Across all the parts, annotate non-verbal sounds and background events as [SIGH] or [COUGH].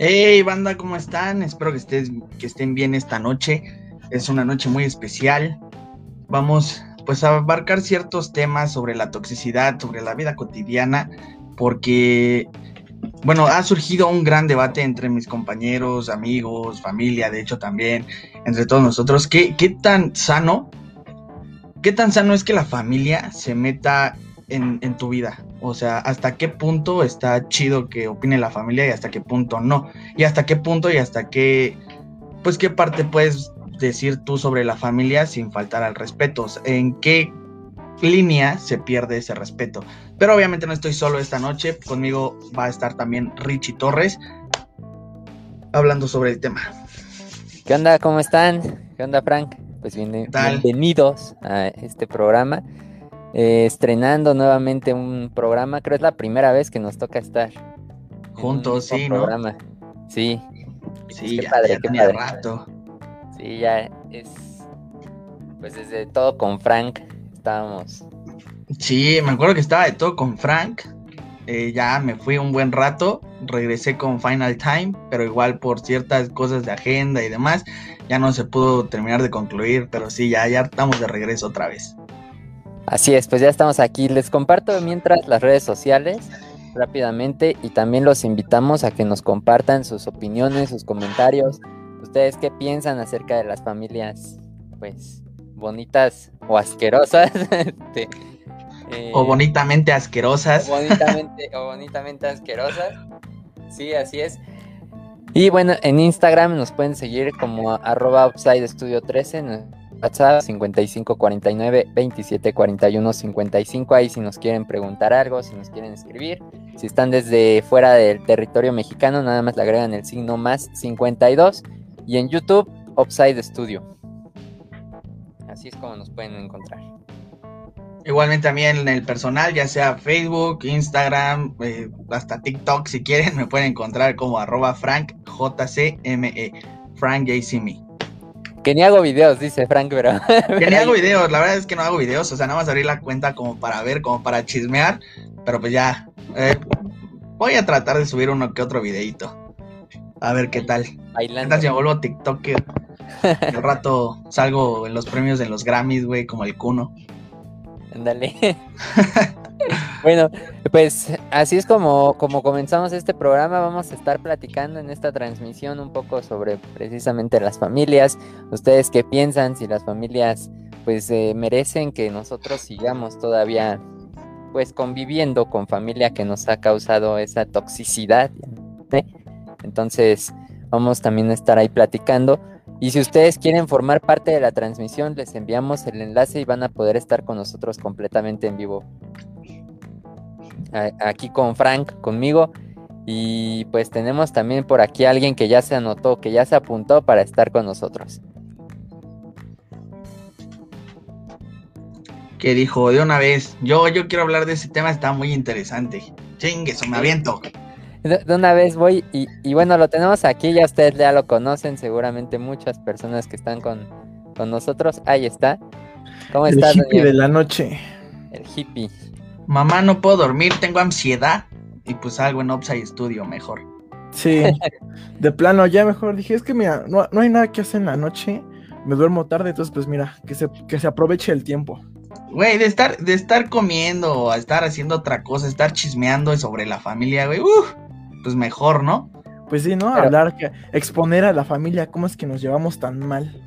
Hey banda, ¿cómo están? Espero que, estés, que estén bien esta noche. Es una noche muy especial. Vamos pues a abarcar ciertos temas sobre la toxicidad, sobre la vida cotidiana, porque bueno, ha surgido un gran debate entre mis compañeros, amigos, familia, de hecho también, entre todos nosotros. ¿Qué, qué tan sano, qué tan sano es que la familia se meta en, en, tu vida? O sea, hasta qué punto está chido que opine la familia y hasta qué punto no. Y hasta qué punto y hasta qué, pues qué parte puedes decir tú sobre la familia sin faltar al respeto. En qué línea se pierde ese respeto. Pero obviamente no estoy solo esta noche. Conmigo va a estar también Richie Torres hablando sobre el tema. ¿Qué onda? ¿Cómo están? ¿Qué onda, Frank? Pues bienvenidos a este programa. Eh, estrenando nuevamente un programa. Creo que es la primera vez que nos toca estar juntos, sí, programa. ¿no? Sí. Sí, qué ya, padre, qué padre. rato. Sí, ya es. Pues desde todo con Frank estábamos. Sí, me acuerdo que estaba de todo con Frank. Eh, ya me fui un buen rato, regresé con Final Time, pero igual por ciertas cosas de agenda y demás, ya no se pudo terminar de concluir, pero sí, ya, ya estamos de regreso otra vez. Así es, pues ya estamos aquí. Les comparto mientras las redes sociales rápidamente y también los invitamos a que nos compartan sus opiniones, sus comentarios. ¿Ustedes qué piensan acerca de las familias, pues, bonitas o asquerosas? [LAUGHS] Este, eh, o bonitamente asquerosas. O bonitamente, o bonitamente asquerosas. Sí, así es. Y bueno, en Instagram nos pueden seguir como arroba upside studio 13 WhatsApp 5549 2741 55. Ahí si nos quieren preguntar algo, si nos quieren escribir. Si están desde fuera del territorio mexicano, nada más le agregan el signo más 52. Y en YouTube, Upside Studio. Así es como nos pueden encontrar. Igualmente también en el personal, ya sea Facebook, Instagram, eh, hasta TikTok, si quieren, me pueden encontrar como arroba Frank JCME, Frank JCME. Que ni hago videos, dice Frank, pero. [LAUGHS] Que ni hago videos, la verdad es que no hago videos, o sea, nada más abrir la cuenta como para ver, como para chismear, pero pues ya. Eh, voy a tratar de subir uno que otro videito. A ver qué tal. Bailando. Me vuelvo TikToker. El rato salgo en los premios de los Grammys, güey, como el cuno. Ándale. [LAUGHS] bueno, pues así es como, como comenzamos este programa. Vamos a estar platicando en esta transmisión un poco sobre precisamente las familias. Ustedes qué piensan si las familias pues eh, merecen que nosotros sigamos todavía pues conviviendo con familia que nos ha causado esa toxicidad. Entonces vamos también a estar ahí platicando. Y si ustedes quieren formar parte de la transmisión, les enviamos el enlace y van a poder estar con nosotros completamente en vivo. Aquí con Frank, conmigo. Y pues tenemos también por aquí a alguien que ya se anotó, que ya se apuntó para estar con nosotros. Que dijo de una vez, yo, yo quiero hablar de ese tema, está muy interesante. Chingue, me aviento de, una vez voy y, bueno, lo tenemos aquí, ya ustedes ya lo conocen, seguramente muchas personas que están con, nosotros. Ahí está. ¿Cómo El hippie de la noche. El hippie. Mamá, no puedo dormir, tengo ansiedad. Y pues algo en Upside Studio mejor. Sí, de plano, ya mejor dije, es que mira, no, no hay nada que hacer en la noche, me duermo tarde, entonces pues mira, que se, que se aproveche el tiempo. Güey, de estar, de estar comiendo o estar haciendo otra cosa, estar chismeando sobre la familia, güey, uff, pues mejor, ¿no? Pues sí, ¿no? Hablar, que, exponer a la familia cómo es que nos llevamos tan mal.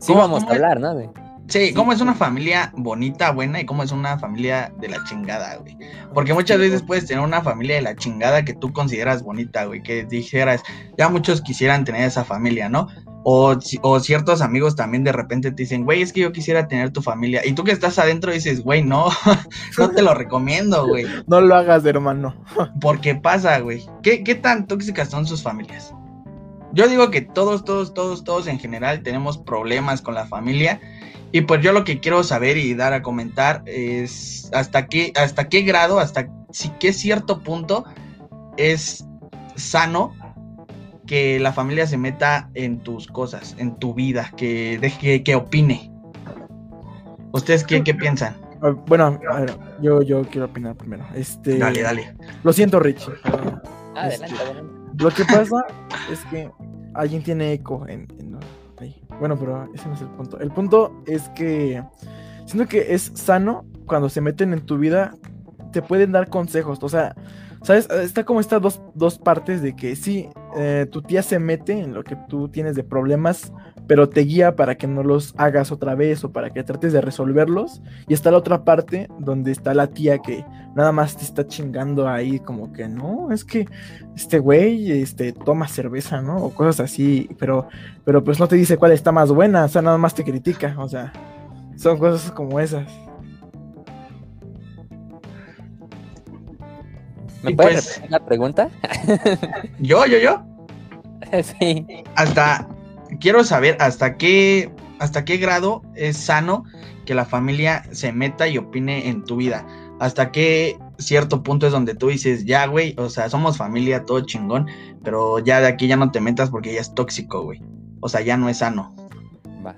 Sí, vamos a hablar, ¿no? Sí, cómo es una familia bonita, buena y cómo es una familia de la chingada, güey. Porque muchas veces puedes tener una familia de la chingada que tú consideras bonita, güey, que dijeras, ya muchos quisieran tener esa familia, ¿no? O, o, ciertos amigos también de repente te dicen, güey, es que yo quisiera tener tu familia. Y tú que estás adentro dices, güey, no, [LAUGHS] no te lo recomiendo, güey. [LAUGHS] No lo hagas, hermano. [LAUGHS] Porque pasa, güey. ¿Qué, ¿Qué tan tóxicas son sus familias? Yo digo que todos, todos, todos, todos en general tenemos problemas con la familia. Y pues yo lo que quiero saber y dar a comentar es hasta qué, hasta qué grado, hasta si qué cierto punto es sano que la familia se meta en tus cosas, en tu vida, que deje que opine. ¿Ustedes qué, qué piensan? Ah, bueno, a ver, yo, yo quiero opinar primero. Este, dale, dale. Lo siento, Rich. Adelante, Lo que pasa es que alguien tiene eco en, en- Bueno, pero ese no es el punto. El punto es que siento que es sano cuando se meten en tu vida, te pueden dar consejos. O sea, ¿sabes? Está como estas dos, dos partes de que sí, eh, tu tía se mete en lo que tú tienes de problemas, pero te guía para que no los hagas otra vez o para que trates de resolverlos. Y está la otra parte donde está la tía que nada más te está chingando ahí como que no, es que este güey este, toma cerveza, ¿no? O cosas así, pero, pero pues no te dice cuál está más buena, o sea, nada más te critica, o sea, son cosas como esas. ¿Me Y puedes pues- repetir la pregunta? Yo, yo, yo. [LAUGHS] sí. Hasta quiero saber hasta qué hasta qué grado es sano que la familia se meta y opine en tu vida. Hasta qué cierto punto es donde tú dices, ya, güey, o sea, somos familia, todo chingón, pero ya de aquí ya no te metas porque ya es tóxico, güey. O sea, ya no es sano. Va.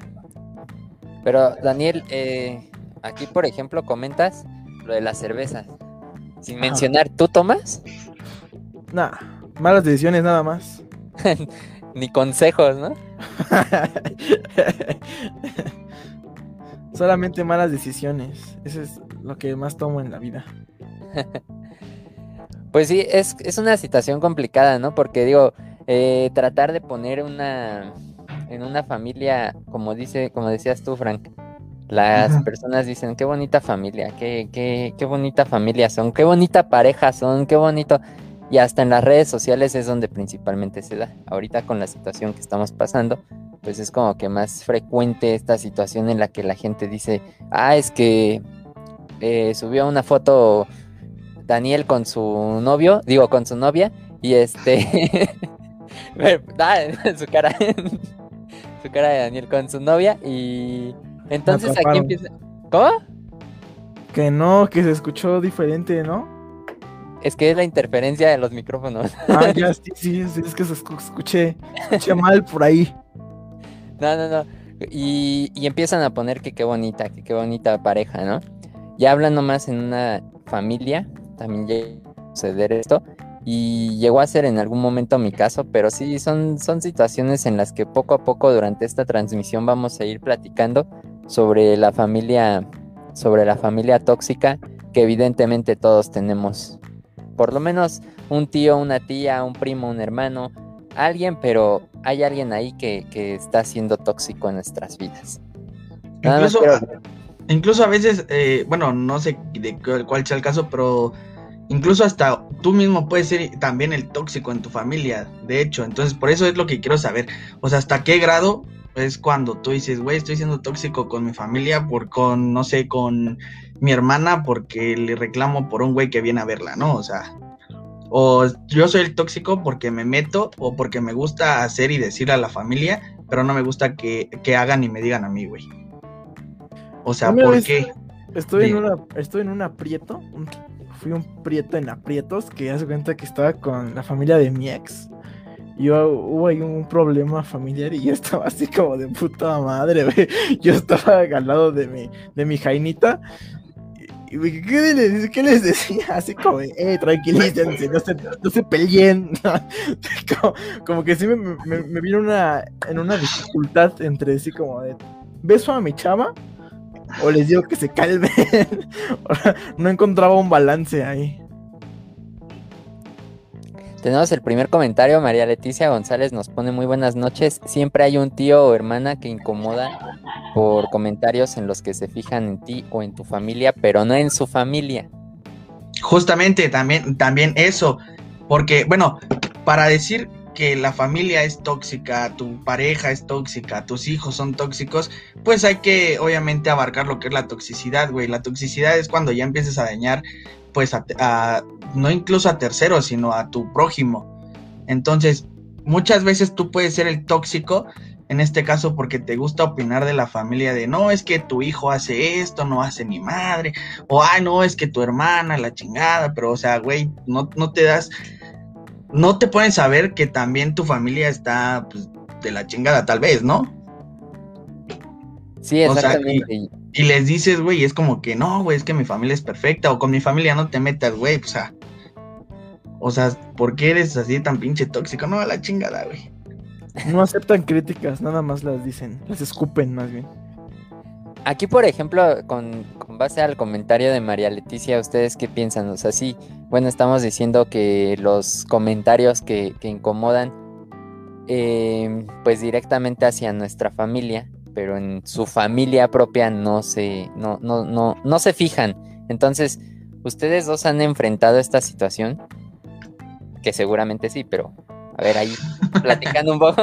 Pero Daniel, eh, aquí por ejemplo comentas lo de la cerveza. Sin Ajá. mencionar, ¿tú tomas? Nah, malas decisiones nada más. [LAUGHS] Ni consejos, ¿no? [LAUGHS] Solamente malas decisiones. Eso es lo que más tomo en la vida. [LAUGHS] Pues sí, es, es una situación complicada, ¿no? Porque digo, eh, tratar de poner una en una familia, como dice, como decías tú, Frank, las Ajá. personas dicen, qué bonita familia, qué, qué, qué bonita familia son, qué bonita pareja son, qué bonito. Y hasta en las redes sociales es donde principalmente se da. Ahorita con la situación que estamos pasando, pues es como que más frecuente esta situación en la que la gente dice, ah, es que eh, subió una foto Daniel con su novio, digo, con su novia, y este... [LAUGHS] ah, [LAUGHS] su cara, [LAUGHS] su cara de Daniel con su novia, y entonces aquí empieza... ¿Cómo? Que no, que se escuchó diferente, ¿no? Es que es la interferencia de los micrófonos. Ah, [LAUGHS] ya, sí, sí, sí, es que se escu- escuché, escuché mal por ahí. No, no, no. Y, y empiezan a poner que qué bonita, que qué bonita pareja, ¿no? Ya hablando más en una familia, también llega a suceder esto. Y llegó a ser en algún momento mi caso, pero sí, son, son situaciones en las que poco a poco durante esta transmisión vamos a ir platicando sobre la familia, sobre la familia tóxica, que evidentemente todos tenemos. Por lo menos un tío, una tía, un primo, un hermano, alguien, pero hay alguien ahí que, que está siendo tóxico en nuestras vidas. Nada más Incluso, quiero- incluso a veces, eh, bueno, no sé de cu- cuál sea el caso, pero incluso hasta tú mismo puedes ser también el tóxico en tu familia, de hecho. Entonces, por eso es lo que quiero saber. O sea, hasta qué grado es cuando tú dices, güey, estoy siendo tóxico con mi familia, por con, no sé, con mi hermana, porque le reclamo por un güey que viene a verla, ¿no? O sea, o yo soy el tóxico porque me meto o porque me gusta hacer y decir a la familia, pero no me gusta que, que hagan y me digan a mí, güey. O sea, ¿por qué? Estoy en, una, estoy en un aprieto. un- fui un prieto en aprietos que hace cuenta que estaba con la familia de mi ex. Y hubo, hubo ahí un problema familiar y yo [LAUGHS] estaba así como de puta madre, güey. Yo estaba al lado de mi, de mi jainita. ¿Qué, les, decía? [LAUGHS] Así como, eh, tranquilícense, no se, no se peleen. [LAUGHS] como, que sí me, me, vino una, en una dificultad entre sí como de, ¿beso a mi chava? O les digo que se calmen. [LAUGHS] no encontraba un balance ahí. Tenemos el primer comentario, María Leticia González nos pone muy buenas noches. Siempre hay un tío o hermana que incomoda por comentarios en los que se fijan en ti o en tu familia, pero no en su familia. Justamente también, también eso, porque, bueno, para decir que la familia es tóxica, tu pareja es tóxica, tus hijos son tóxicos, pues hay que obviamente abarcar lo que es la toxicidad, güey. La toxicidad es cuando ya empiezas a dañar, pues, a, a- no incluso a terceros, sino a tu prójimo. Entonces, muchas veces tú puedes ser el tóxico, en este caso porque te gusta opinar de la familia de, no, es que tu hijo hace esto, no hace ni madre, o, ay, no, es que tu hermana, la chingada, pero, o sea, güey, no, no te das, no te pones a ver que también tu familia está, pues, de la chingada, tal vez, ¿no? Sí, O sea, exactamente. y- Y les dices, güey, es como que, no, güey, es que mi familia es perfecta, o con mi familia no te metas, güey, o sea, O sea, ¿por qué eres así tan pinche tóxico? No, a la chingada, güey. No aceptan críticas, nada más las dicen, las escupen más bien. Aquí, por ejemplo, con, con, base al comentario de María Leticia, ¿ustedes qué piensan? O sea, sí, bueno, estamos diciendo que los comentarios que, que incomodan, eh, pues directamente hacia nuestra familia, pero en su familia propia no se, no, no, no, no se fijan. Entonces, ¿ustedes dos han enfrentado esta situación? Que seguramente sí, pero a ver, ahí [LAUGHS] platicando un poco.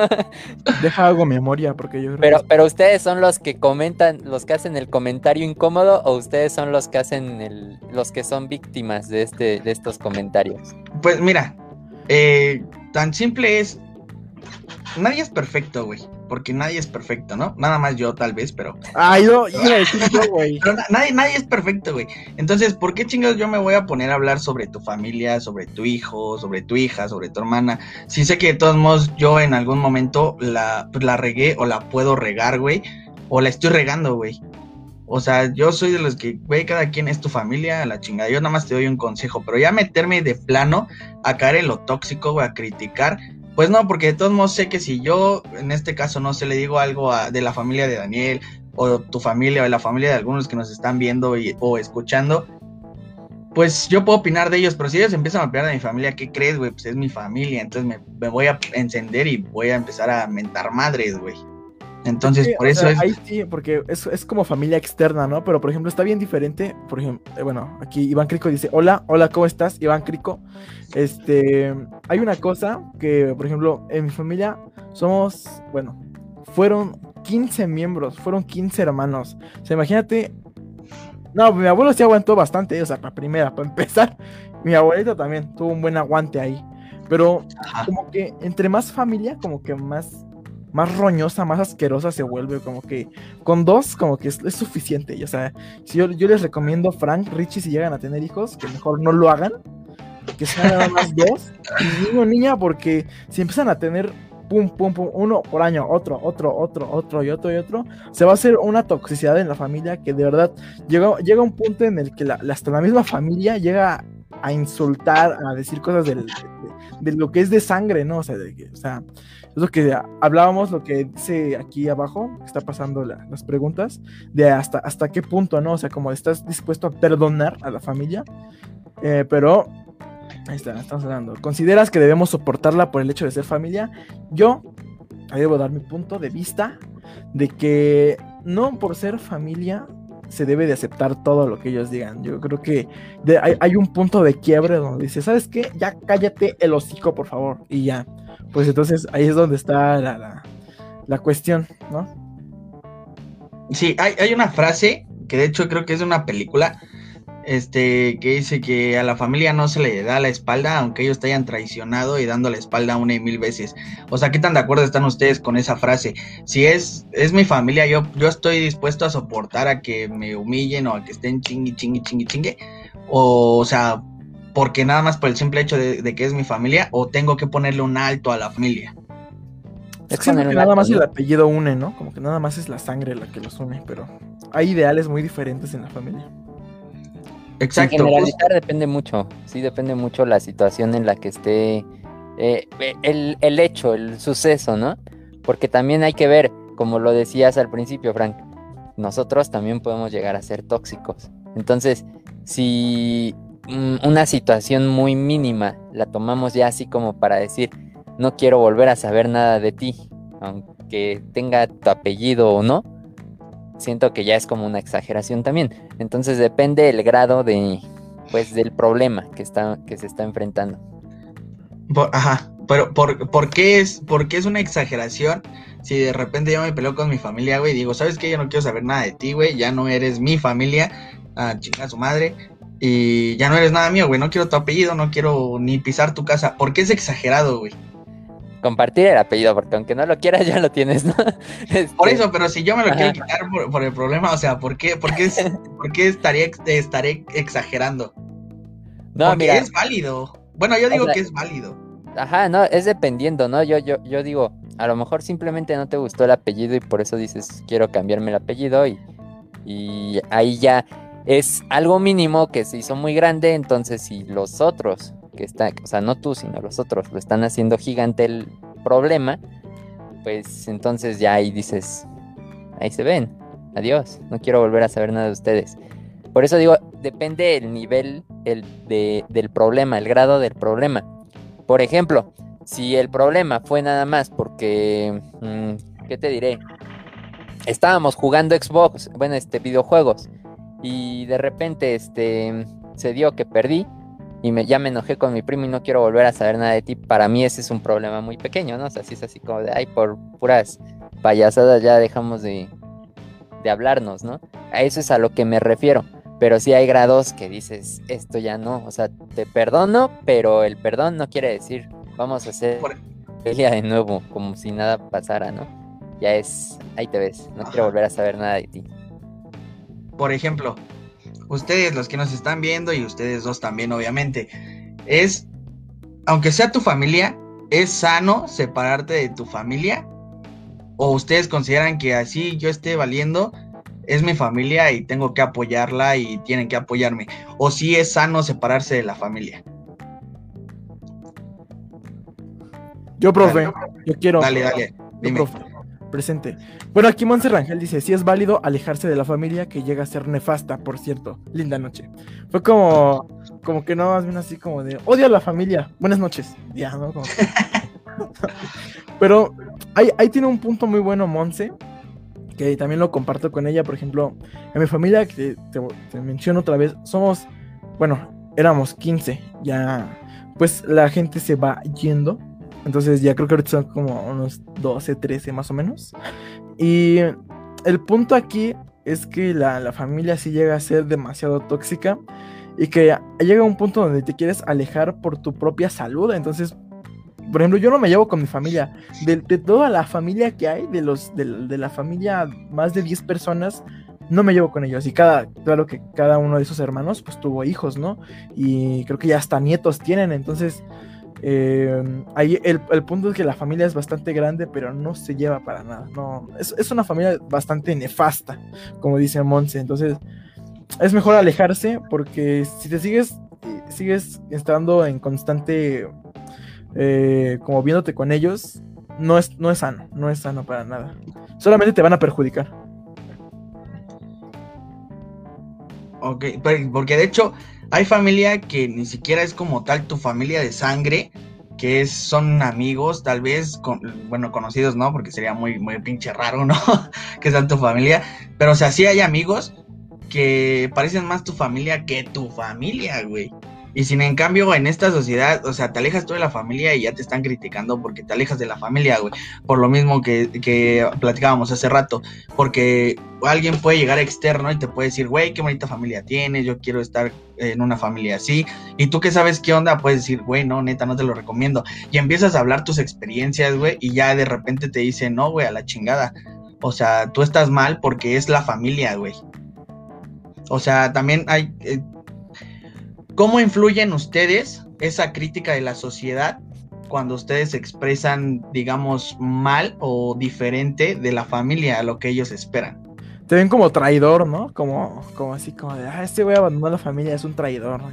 Deja algo memoria, porque yo creo pero, que... pero ustedes son los que comentan, los que hacen el comentario incómodo, o ustedes son los que hacen el, los que son víctimas de este, de estos comentarios. Pues mira, eh, tan simple es. Nadie es perfecto, güey. Porque nadie es perfecto, ¿no? Nada más yo, tal vez, pero. Ay, no, iba a decir yo, güey. Pero na- nadie, nadie es perfecto, güey. Entonces, ¿por qué chingados yo me voy a poner a hablar sobre tu familia, sobre tu hijo, sobre tu hija, sobre tu hermana? Si sé que de todos modos yo en algún momento la, pues, la regué o la puedo regar, güey. O la estoy regando, güey. O sea, yo soy de los que, güey, cada quien es tu familia, la chingada. Yo nada más te doy un consejo, pero ya meterme de plano a caer en lo tóxico, güey, a criticar. Pues no, porque de todos modos sé que si yo, en este caso, no sé, le digo algo de la familia de Daniel, o tu familia, o de la familia de algunos que nos están viendo y- o escuchando, pues yo puedo opinar de ellos, pero si ellos empiezan a opinar de mi familia, ¿qué crees, güey? Pues es mi familia, entonces me, me voy a encender y voy a empezar a mentar madres, güey. Entonces, Sí, por eso sea, es... Ahí sí, porque es, es como familia externa, ¿no? Pero, por ejemplo, está bien diferente. Por ejemplo, eh, bueno, aquí Iván Crico dice, hola, hola, ¿cómo estás? Iván Crico. Este, hay una cosa que, por ejemplo, en mi familia somos, bueno, fueron 15 miembros, fueron 15 hermanos. O sea, imagínate... No, mi abuelo sí aguantó bastante, o sea, para primera, [LAUGHS] para empezar. Mi abuelito también tuvo un buen aguante ahí. Pero como que entre más familia, como que más, más roñosa, más asquerosa se vuelve. Como que con dos, como que es, es suficiente. y, o sea, si yo, yo les recomiendo, Frank, Richie, si llegan a tener hijos, que mejor no lo hagan. Que sean nada más [LAUGHS] dos. Y niño niña, porque si empiezan a tener pum, pum, pum, uno por año, otro, otro, otro, otro y otro y otro, se va a hacer una toxicidad en la familia que de verdad llega, llega un punto en el que la, hasta la misma familia llega a insultar, a decir cosas del- de, de lo que es de sangre, ¿no? O sea, de o sea, es lo que hablábamos, lo que dice aquí abajo, que está pasando la- las preguntas, de hasta, hasta qué punto, ¿no? O sea, como estás dispuesto a perdonar a la familia, eh, pero ahí está, estamos hablando. ¿Consideras que debemos soportarla por el hecho de ser familia? Yo, ahí debo dar mi punto de vista de que no por ser familia se debe de aceptar todo lo que ellos digan. Yo creo que hay, hay un punto de quiebre donde dice, ¿sabes qué? Ya cállate el hocico, por favor. Y ya. Pues entonces ahí es donde está la, la, cuestión, ¿no? Sí, hay, hay una frase que de hecho creo que es de una película, este, que dice que a la familia no se le da la espalda, aunque ellos te hayan traicionado y dando la espalda una y mil veces. O sea, ¿qué tan de acuerdo están ustedes con esa frase? Si es, es mi familia, yo, yo estoy dispuesto a soportar a que me humillen o a que estén chingui, chingui, chingui, chingue. O, o sea, porque nada más por el simple hecho de, de que es mi familia, o tengo que ponerle un alto a la familia. Es que nada alto, más ¿no? el apellido une, ¿no? Como que nada más es la sangre la que los une, pero hay ideales muy diferentes en la familia. Exacto. En generalizar depende mucho, sí depende mucho la situación en la que esté eh, el, el hecho, el suceso, ¿no? Porque también hay que ver, como lo decías al principio, Frank, nosotros también podemos llegar a ser tóxicos. Entonces, si una situación muy mínima la tomamos ya así como para decir, no quiero volver a saber nada de ti, aunque tenga tu apellido o no, siento que ya es como una exageración también. Entonces depende el grado de, pues, del problema que está, que se está enfrentando. Ajá, pero por, ¿por, qué es, ¿por qué es una exageración si de repente yo me peleo con mi familia, güey? Digo, ¿sabes qué? Yo no quiero saber nada de ti, güey. Ya no eres mi familia, a chingar a su madre. Y ya no eres nada mío, güey. No quiero tu apellido, no quiero ni pisar tu casa. ¿Por qué es exagerado, güey? Compartir el apellido, porque aunque no lo quieras, ya lo tienes, ¿no? [LAUGHS] Este, Por eso, pero si yo me lo quiero quitar por, por el problema, o sea, ¿por qué, por qué, es- [LAUGHS] por qué estaría, estaré exagerando? No, Porque mira, es válido. Bueno, yo digo sea, que es válido. ajá, no, es dependiendo, ¿no? Yo, yo, yo digo, a lo mejor simplemente no te gustó el apellido y por eso dices, quiero cambiarme el apellido y, y ahí ya es algo mínimo que se hizo muy grande, entonces si los otros que está, o sea, no tú, sino los otros, lo están haciendo gigante el problema, pues entonces ya ahí dices, ahí se ven, adiós, no quiero volver a saber nada de ustedes. Por eso digo, depende el nivel el de, del problema, el grado del problema. Por ejemplo, si el problema fue nada más porque, mm, ¿qué te diré? Estábamos jugando Xbox, bueno, este, videojuegos, y de repente, este, se dio que perdí, y me, ya me enojé con mi primo y no quiero volver a saber nada de ti, para mí ese es un problema muy pequeño, ¿no? O sea, si es así como de, ay, por puras payasadas ya dejamos de, de hablarnos, ¿no? A eso es a lo que me refiero. Pero sí hay grados que dices, esto ya no, o sea, te perdono, pero el perdón no quiere decir, vamos a hacer pelea de nuevo, como si nada pasara, ¿no? Ya es, ahí te ves, no quiero volver a saber nada de ti. Por ejemplo, ustedes los que nos están viendo y ustedes dos también, obviamente, es, aunque sea tu familia, ¿es sano separarte de tu familia? ¿O ustedes consideran que así yo esté valiendo? es mi familia y tengo que apoyarla y tienen que apoyarme. O si es sano separarse de la familia. Yo, profe, yo quiero. Dale, dale. Dime. profe, presente. Bueno, aquí Monse Rangel dice: Si es válido alejarse de la familia que llega a ser nefasta, por cierto. Linda noche. Fue como, como que no, más bien así como de odio a la familia. Buenas noches. Ya, ¿no? [LAUGHS] Pero ahí, ahí tiene un punto muy bueno, Monse que también lo comparto con ella, por ejemplo, en mi familia, que te, menciono otra vez, somos, bueno, éramos 15, ya, pues la gente se va yendo, entonces ya creo que ahorita son como unos 12, 13 más o menos, y el punto aquí es que la, la familia sí llega a ser demasiado tóxica y que llega un punto donde te quieres alejar por tu propia salud, entonces por ejemplo, yo no me llevo con mi familia. De, toda la familia que hay, de los de, la familia más de 10 personas, no me llevo con ellos. Y cada, claro que cada uno de esos hermanos, pues tuvo hijos, ¿no? Y creo que ya hasta nietos tienen. Entonces, eh, ahí el, punto es que la familia es bastante grande, pero no se lleva para nada. No, es, es una familia bastante nefasta, como dice Monse. Entonces, es mejor alejarse porque si te sigues, sigues estando en constante eh, como viéndote con ellos, no es, no es sano, no es sano para nada. Solamente te van a perjudicar. Ok, porque de hecho hay familia que ni siquiera es como tal tu familia de sangre, que es, son amigos, tal vez, con, bueno, conocidos, ¿no? Porque sería muy, muy pinche raro, ¿no? [LAUGHS] que sean tu familia. Pero o sea, sí hay amigos que parecen más tu familia que tu familia, güey. Y sin en cambio, en esta sociedad, o sea, te alejas tú de la familia y ya te están criticando porque te alejas de la familia, güey. Por lo mismo que, que platicábamos hace rato. Porque alguien puede llegar externo y te puede decir, güey, qué bonita familia tienes, yo quiero estar en una familia así. Y tú que sabes qué onda, puedes decir, güey, no, neta, no te lo recomiendo. Y empiezas a hablar tus experiencias, güey, y ya de repente te dicen, no, güey, a la chingada. O sea, tú estás mal porque es la familia, güey. O sea, también hay, eh, ¿Cómo influyen ustedes esa crítica de la sociedad cuando ustedes expresan, digamos, mal o diferente de la familia a lo que ellos esperan? Te ven como traidor, ¿no? Como, como así, como de, ah, este güey abandonó la familia, es un traidor, ¿no?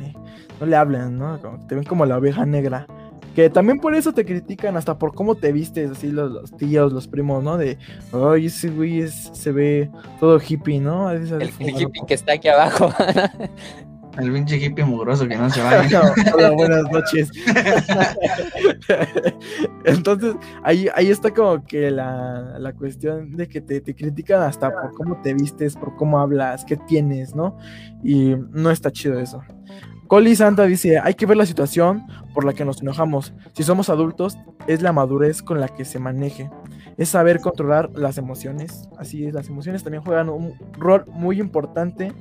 no le hablen, ¿no? te ven como la oveja negra. Que también por eso te critican, hasta por cómo te vistes, así los, tíos, los primos, ¿no? De, ay, ese güey se ve todo hippie, ¿no? el, el hippie que está aquí abajo. [LAUGHS] El pinche hippie mugroso que no se va. [LAUGHS] Hola, buenas noches. [LAUGHS] Entonces, ahí, ahí está como que la, la cuestión de que te, te, critican hasta por cómo te vistes, por cómo hablas, qué tienes, ¿no? Y no está chido eso. Coli Santa dice, hay que ver la situación por la que nos enojamos. Si somos adultos, es la madurez con la que se maneje. Es saber controlar las emociones. Así es, las emociones también juegan un rol muy importante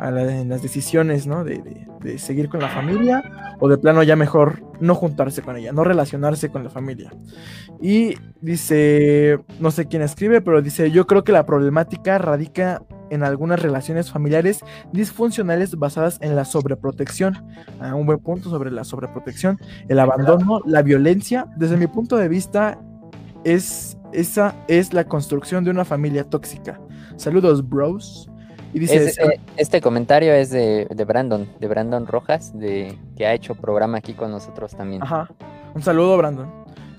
en las decisiones, ¿no? De, seguir con la familia o de plano ya mejor no juntarse con ella, no relacionarse con la familia. Y dice, no sé quién escribe, pero dice, yo creo que la problemática radica en algunas relaciones familiares disfuncionales basadas en la sobreprotección. Ah, un buen punto sobre la sobreprotección, el abandono, la violencia. Desde mi punto de vista, es, esa es la construcción de una familia tóxica. Saludos, bros. Y dice, Es- eh, este comentario es de, de Brandon, de Brandon Rojas, de que ha hecho programa aquí con nosotros también. Ajá. Un saludo, Brandon.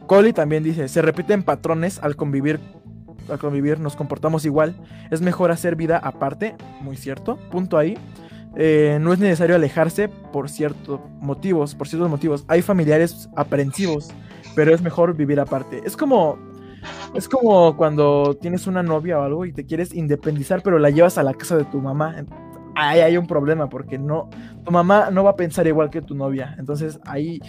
Coli también dice, se repiten patrones al convivir. Al convivir nos comportamos igual. Es mejor hacer vida aparte. Muy cierto. Punto ahí. Eh, no es necesario alejarse por ciertos motivos. Por ciertos motivos. Hay familiares aprensivos. Pero es mejor vivir aparte. Es como. Es como cuando tienes una novia o algo y te quieres independizar, pero la llevas a la casa de tu mamá. Ahí hay un problema, porque no, tu mamá no va a pensar igual que tu novia. Entonces ahí,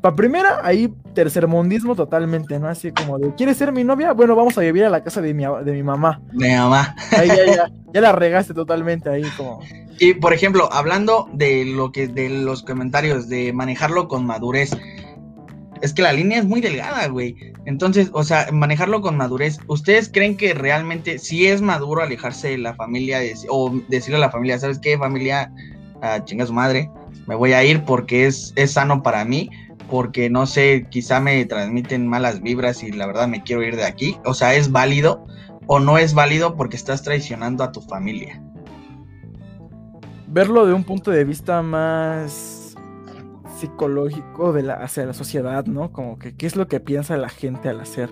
para primera, ahí tercermundismo totalmente, ¿no? Así como de, ¿quieres ser mi novia? Bueno, vamos a vivir a la casa de mi, de mi mamá. De mi mamá. Ahí ya, ya, ya la regaste totalmente ahí como... Y por ejemplo, hablando de lo que de los comentarios de manejarlo con madurez, es que la línea es muy delgada, güey. Entonces, o sea, manejarlo con madurez, ¿ustedes creen que realmente sí es maduro alejarse de la familia o decirle a la familia, ¿sabes qué, familia? Ah, chinga su madre, me voy a ir porque es, es sano para mí, porque no sé, quizá me transmiten malas vibras y la verdad me quiero ir de aquí. O sea, ¿es válido o no es válido porque estás traicionando a tu familia? Verlo de un punto de vista más psicológico de la, hacia la sociedad, ¿no? Como que qué es lo que piensa la gente al hacer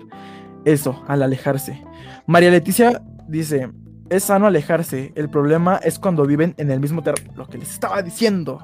eso, al alejarse. María Leticia dice, es sano alejarse, el problema es cuando viven en el mismo terreno, lo que les estaba diciendo.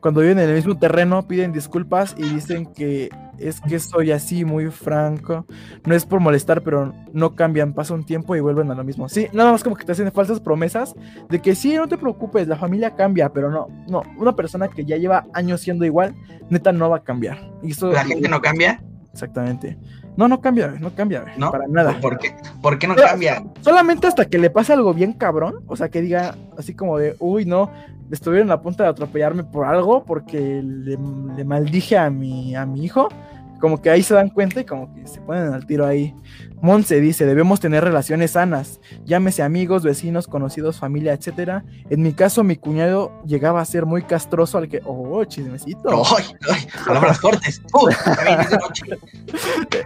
Cuando viven en el mismo terreno piden disculpas y dicen que es que soy así muy franco, no es por molestar, pero no cambian, pasa un tiempo y vuelven a lo mismo. Sí, nada más como que te hacen falsas promesas de que sí, no te preocupes, la familia cambia, pero no, no, una persona que ya lleva años siendo igual, neta no va a cambiar. Y eso, ¿La gente no cambia? Exactamente. No, no cambia, no cambia, ¿No? para nada. ¿Por qué, ¿Por qué no Pero- cambia? Solamente hasta que le pase algo bien cabrón, o sea, que diga así como de, uy, no, estuvieron a punto de atropellarme por algo porque le, le maldije a mi, a mi hijo. Como que ahí se dan cuenta y como que se ponen al tiro ahí. Monse dice, debemos tener relaciones sanas, llámese amigos, vecinos, conocidos, familia, etcétera. En mi caso, mi cuñado llegaba a ser muy castroso al que, oh, chismecito. ¡Ay, ay! Palabras. ¡Uh! noche.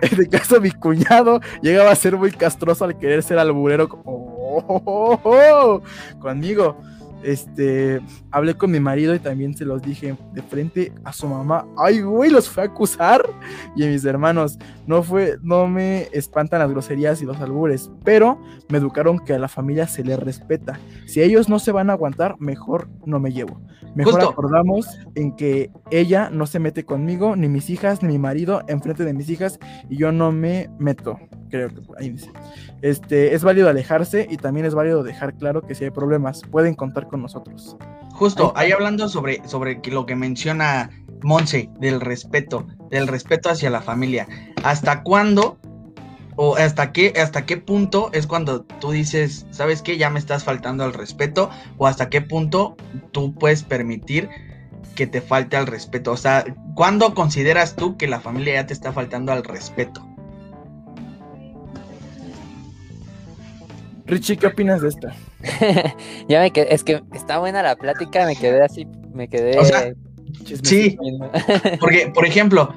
En el caso, mi cuñado llegaba a ser muy castroso al querer ser alburero. Oh, oh, oh, oh, conmigo. Este, hablé con mi marido y también se los dije de frente a su mamá. Ay, güey, los fue a acusar. Y a mis hermanos, no fue, no me espantan las groserías y los albures, pero me educaron que a la familia se le respeta. Si ellos no se van a aguantar, mejor no me llevo. Mejor Justo. acordamos en que ella no se mete conmigo, ni mis hijas, ni mi marido, enfrente de mis hijas, y yo no me meto. Creo que por ahí dice. Este, es válido alejarse y también es válido dejar claro que si hay problemas, pueden contar con nosotros. Justo, ahí hablando sobre, sobre lo que menciona Monse, del respeto, del respeto hacia la familia. ¿Hasta cuándo o hasta qué, hasta qué punto es cuando tú dices, ¿sabes qué? Ya me estás faltando al respeto o hasta qué punto tú puedes permitir que te falte al respeto? O sea, ¿cuándo consideras tú que la familia ya te está faltando al respeto? Richie, ¿qué opinas de esto? [LAUGHS] ya me quedé, es que está buena la plática, me quedé así, me quedé. O sea. Sí, Porque, por ejemplo,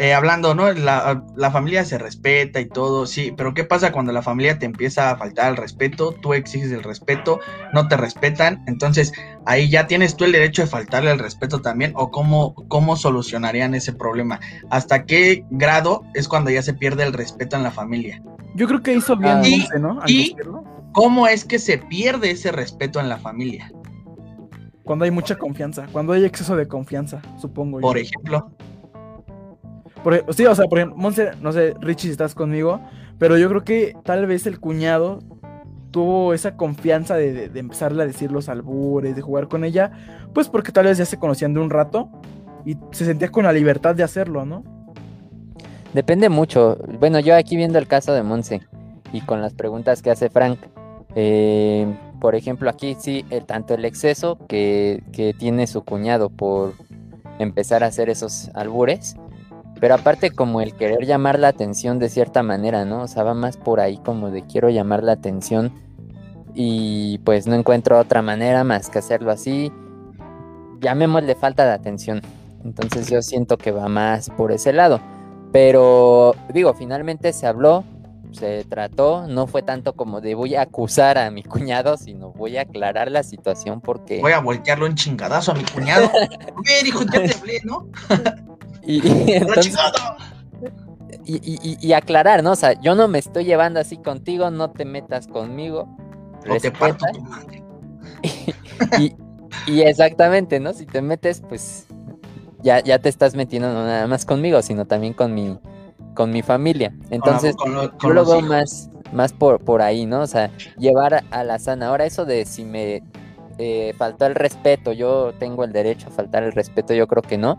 eh, hablando, ¿no? La, la familia se respeta y todo, sí, pero ¿qué pasa cuando la familia te empieza a faltar el respeto? Tú exiges el respeto, no te respetan, entonces ahí ya tienes tú el derecho de faltarle el respeto también, o cómo, cómo solucionarían ese problema. ¿Hasta qué grado es cuando ya se pierde el respeto en la familia? Yo creo que hizo bien Ah. Y- ¿no? Al y-. ¿Cómo es que se pierde ese respeto en la familia? Cuando hay mucha confianza, cuando hay exceso de confianza, supongo yo. Por ejemplo, Por sí, o sea, por ejemplo, Monse, no sé, Richie, si estás conmigo, pero yo creo que tal vez el cuñado tuvo esa confianza de, empezarle a decir los albures, de jugar con ella, pues porque tal vez ya se conocían de un rato y se sentía con la libertad de hacerlo, ¿no? Depende mucho. Bueno, yo aquí viendo el caso de Monse y con las preguntas que hace Frank, eh, por ejemplo, aquí sí, el, tanto el exceso que, que tiene su cuñado por empezar a hacer esos albures, pero aparte como el querer llamar la atención de cierta manera, ¿no? O sea, va más por ahí como de quiero llamar la atención y pues no encuentro otra manera más que hacerlo así. Llamémosle falta de atención. Entonces yo siento que va más por ese lado. Pero digo, finalmente se habló se trató, no fue tanto como de voy a acusar a mi cuñado, sino voy a aclarar la situación porque... Voy a voltearlo en chingadazo a mi cuñado. [LAUGHS] ver, hijo, ya te hablé, ¿no? [LAUGHS] [LAUGHS] y, y, aclarar, ¿no? O sea, yo no me estoy llevando así contigo, no te metas conmigo. O te parto tu madre. [LAUGHS] y, exactamente, ¿no? Si te metes, pues ya, ya te estás metiendo no nada más conmigo, sino también con mi, con mi familia. Entonces, yo lo veo más, más por, por ahí, ¿no? O sea, llevar a la sana. Ahora, eso de si me eh, faltó el respeto, yo tengo el derecho a faltar el respeto, yo creo que no.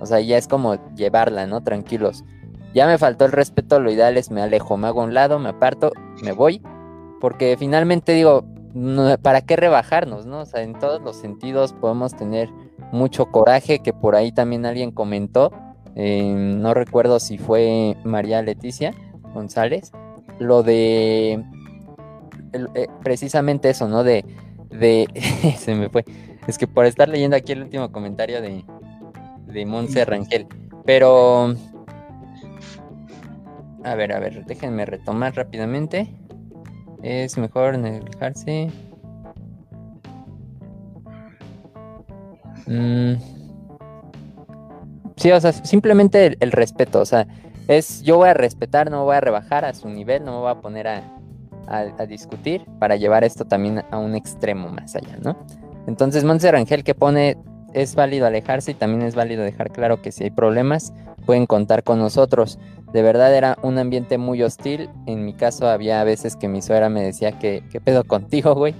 O sea, ya es como llevarla, ¿no? Tranquilos. Ya me faltó el respeto, lo ideal es me alejo, me hago a un lado, me aparto, me voy. Porque finalmente digo, ¿para qué rebajarnos, no? O sea, en todos los sentidos podemos tener mucho coraje, que por ahí también alguien comentó, eh, no recuerdo si fue María Leticia González, lo de eh, precisamente eso, ¿no? De, de [LAUGHS] se me fue, es que por estar leyendo aquí el último comentario de, de Monse Rangel, pero... A ver, a ver, déjenme retomar rápidamente. Es mejor negarse. Mm. Sí, o sea, simplemente el, respeto, o sea, es yo voy a respetar, no voy a rebajar a su nivel, no me voy a poner a, a, discutir para llevar esto también a un extremo más allá, ¿no? Entonces, Montse Rangel que pone, es válido alejarse y también es válido dejar claro que si hay problemas, pueden contar con nosotros. De verdad era un ambiente muy hostil. En mi caso había veces que mi suegra me decía que, ¿qué pedo contigo, güey?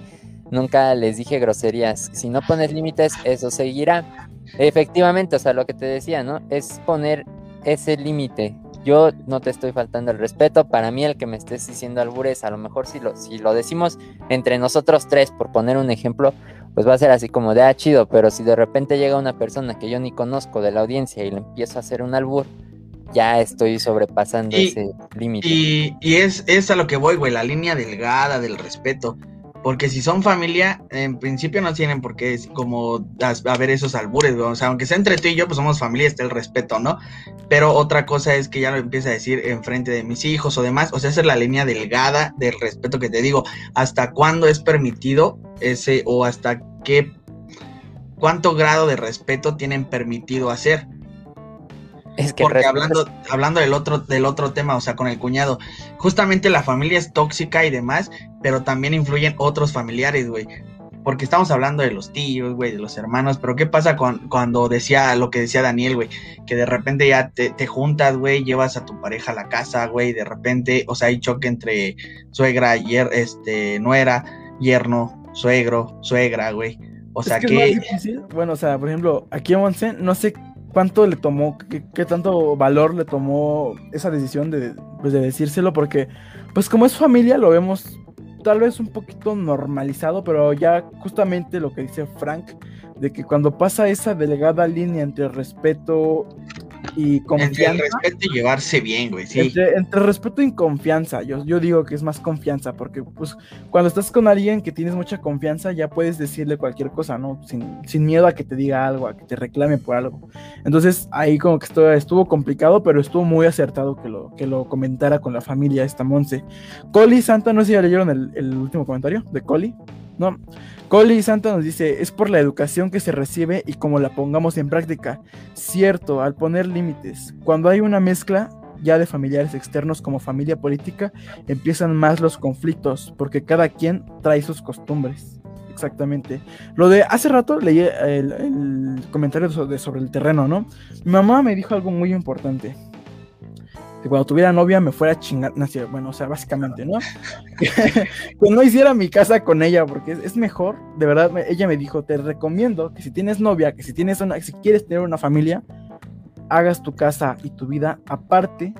Nunca les dije groserías. Si no pones límites, eso seguirá. Efectivamente, o sea, lo que te decía, ¿no? Es poner ese límite. Yo no te estoy faltando el respeto. Para mí, el que me estés diciendo albures, a lo mejor si lo, si lo decimos entre nosotros tres, por poner un ejemplo, pues va a ser así como de ah, chido. Pero si de repente llega una persona que yo ni conozco de la audiencia y le empiezo a hacer un albur, ya estoy sobrepasando ese límite. Y, y, es, es a lo que voy, güey, la línea delgada del respeto. Porque si son familia, en principio no tienen por qué como haber esos albures, O sea, aunque sea entre tú y yo, pues somos familia, está el respeto, ¿no? Pero otra cosa es que ya lo empieza a decir en frente de mis hijos o demás. O sea, esa es la línea delgada del respeto que te digo. ¿Hasta cuándo es permitido ese o hasta qué, cuánto grado de respeto tienen permitido hacer? Porque hablando, hablando del otro, del otro tema, o sea, con el cuñado, justamente la familia es tóxica y demás, pero también influyen otros familiares, güey. Porque estamos hablando de los tíos, güey, de los hermanos, pero ¿qué pasa con, cuando decía lo que decía Daniel, güey? Que de repente ya te, te juntas, güey, llevas a tu pareja a la casa, güey, de repente, o sea, hay choque entre suegra, yer, este, nuera, yerno, suegro, suegra, güey. O sea que... Bueno, o sea, por ejemplo, aquí en Monsen, no sé cuánto le tomó, qué, tanto valor le tomó esa decisión de, pues, de decírselo, porque pues como es familia lo vemos tal vez un poquito normalizado, pero ya justamente lo que dice Frank, de que cuando pasa esa delegada línea entre respeto y confianza. Entre respeto y llevarse bien, güey, sí. Entre, respeto y confianza, yo, yo digo que es más confianza, porque pues cuando estás con alguien que tienes mucha confianza, ya puedes decirle cualquier cosa, ¿no? Sin, sin miedo a que te diga algo, a que te reclame por algo. Entonces ahí como que estuvo, estuvo complicado, pero estuvo muy acertado que lo, que lo comentara con la familia esta Monse. Coli Santa, no sé si ya leyeron el, el último comentario de Coli, ¿no? Coli Santa nos dice, es por la educación que se recibe y como la pongamos en práctica. Cierto, al poner límites. Cuando hay una mezcla ya de familiares externos como familia política, empiezan más los conflictos, porque cada quien trae sus costumbres. Exactamente. Lo de hace rato leí el, comentario sobre el terreno, ¿no? Mi mamá me dijo algo muy importante que cuando tuviera novia me fuera a chingar, no, bueno, o sea, básicamente, ¿no? [LAUGHS] [LAUGHS] que no hiciera mi casa con ella, porque es, mejor, de verdad, ella me dijo, te recomiendo que si tienes novia, que si tienes una, si quieres tener una familia, hagas tu casa y tu vida aparte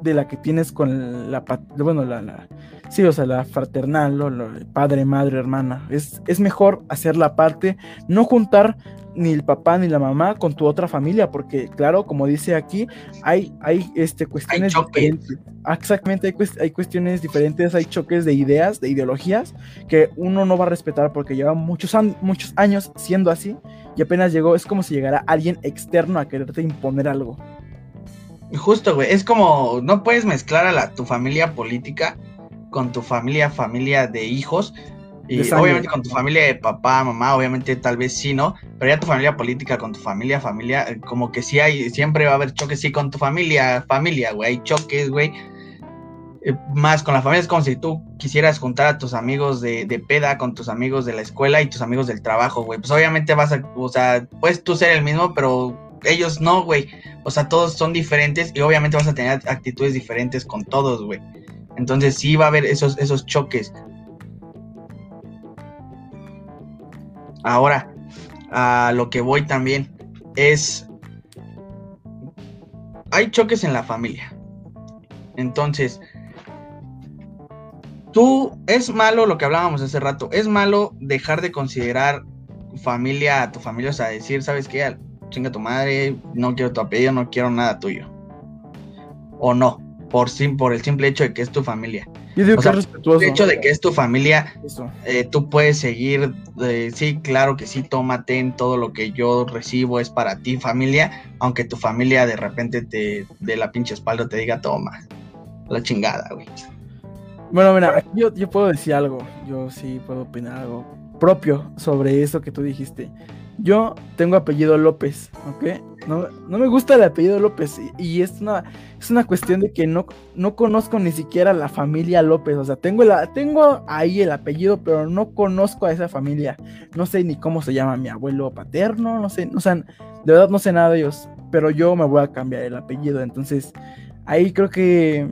de la que tienes con la, bueno, la, la sí, o sea, la fraternal, lo, padre, madre, hermana, es, es mejor hacerla aparte, no juntar ni el papá ni la mamá con tu otra familia, porque claro, como dice aquí, hay, hay este, cuestiones diferentes. Exactamente, hay, cuestiones diferentes, hay choques de ideas, de ideologías, que uno no va a respetar porque lleva muchos, muchos años siendo así y apenas llegó, es como si llegara alguien externo a quererte imponer algo. Justo, güey, es como, no puedes mezclar a la, tu familia política con tu familia, familia de hijos, y obviamente con tu familia de papá, mamá, obviamente tal vez sí, ¿no? Pero ya tu familia política con tu familia, familia, eh, como que sí hay, siempre va a haber choques, sí, con tu familia, familia, güey, hay choques, güey. Eh, más con la familia es como si tú quisieras juntar a tus amigos de, de, peda con tus amigos de la escuela y tus amigos del trabajo, güey. Pues obviamente vas a, o sea, puedes tú ser el mismo, pero ellos no, güey. O sea, todos son diferentes y obviamente vas a tener actitudes diferentes con todos, güey. Entonces sí va a haber esos, esos choques. Ahora, a lo que voy también es... Hay choques en la familia. Entonces, tú, es malo lo que hablábamos hace rato, es malo dejar de considerar familia a tu familia, o sea, decir, ¿sabes qué? Chinga tu madre, no quiero tu apellido, no quiero nada tuyo. O no, por, por el simple hecho de que es tu familia. Yo digo que respetuoso. El hecho de que es tu familia, eh, tú puedes seguir, eh, sí, claro que sí, tómate en todo lo que yo recibo es para ti, familia, aunque tu familia de repente te dé la pinche espalda te diga, toma, la chingada, güey. Bueno, mira, yo, yo puedo decir algo, yo sí puedo opinar algo propio sobre eso que tú dijiste. Yo tengo apellido López, ¿ok? No, no me gusta el apellido López y, es, una, es una cuestión de que no, no conozco ni siquiera la familia López. O sea, tengo, la, tengo ahí el apellido, pero no conozco a esa familia. No sé ni cómo se llama mi abuelo paterno, no sé, o sea, de verdad no sé nada de ellos, pero yo me voy a cambiar el apellido. Entonces, ahí creo que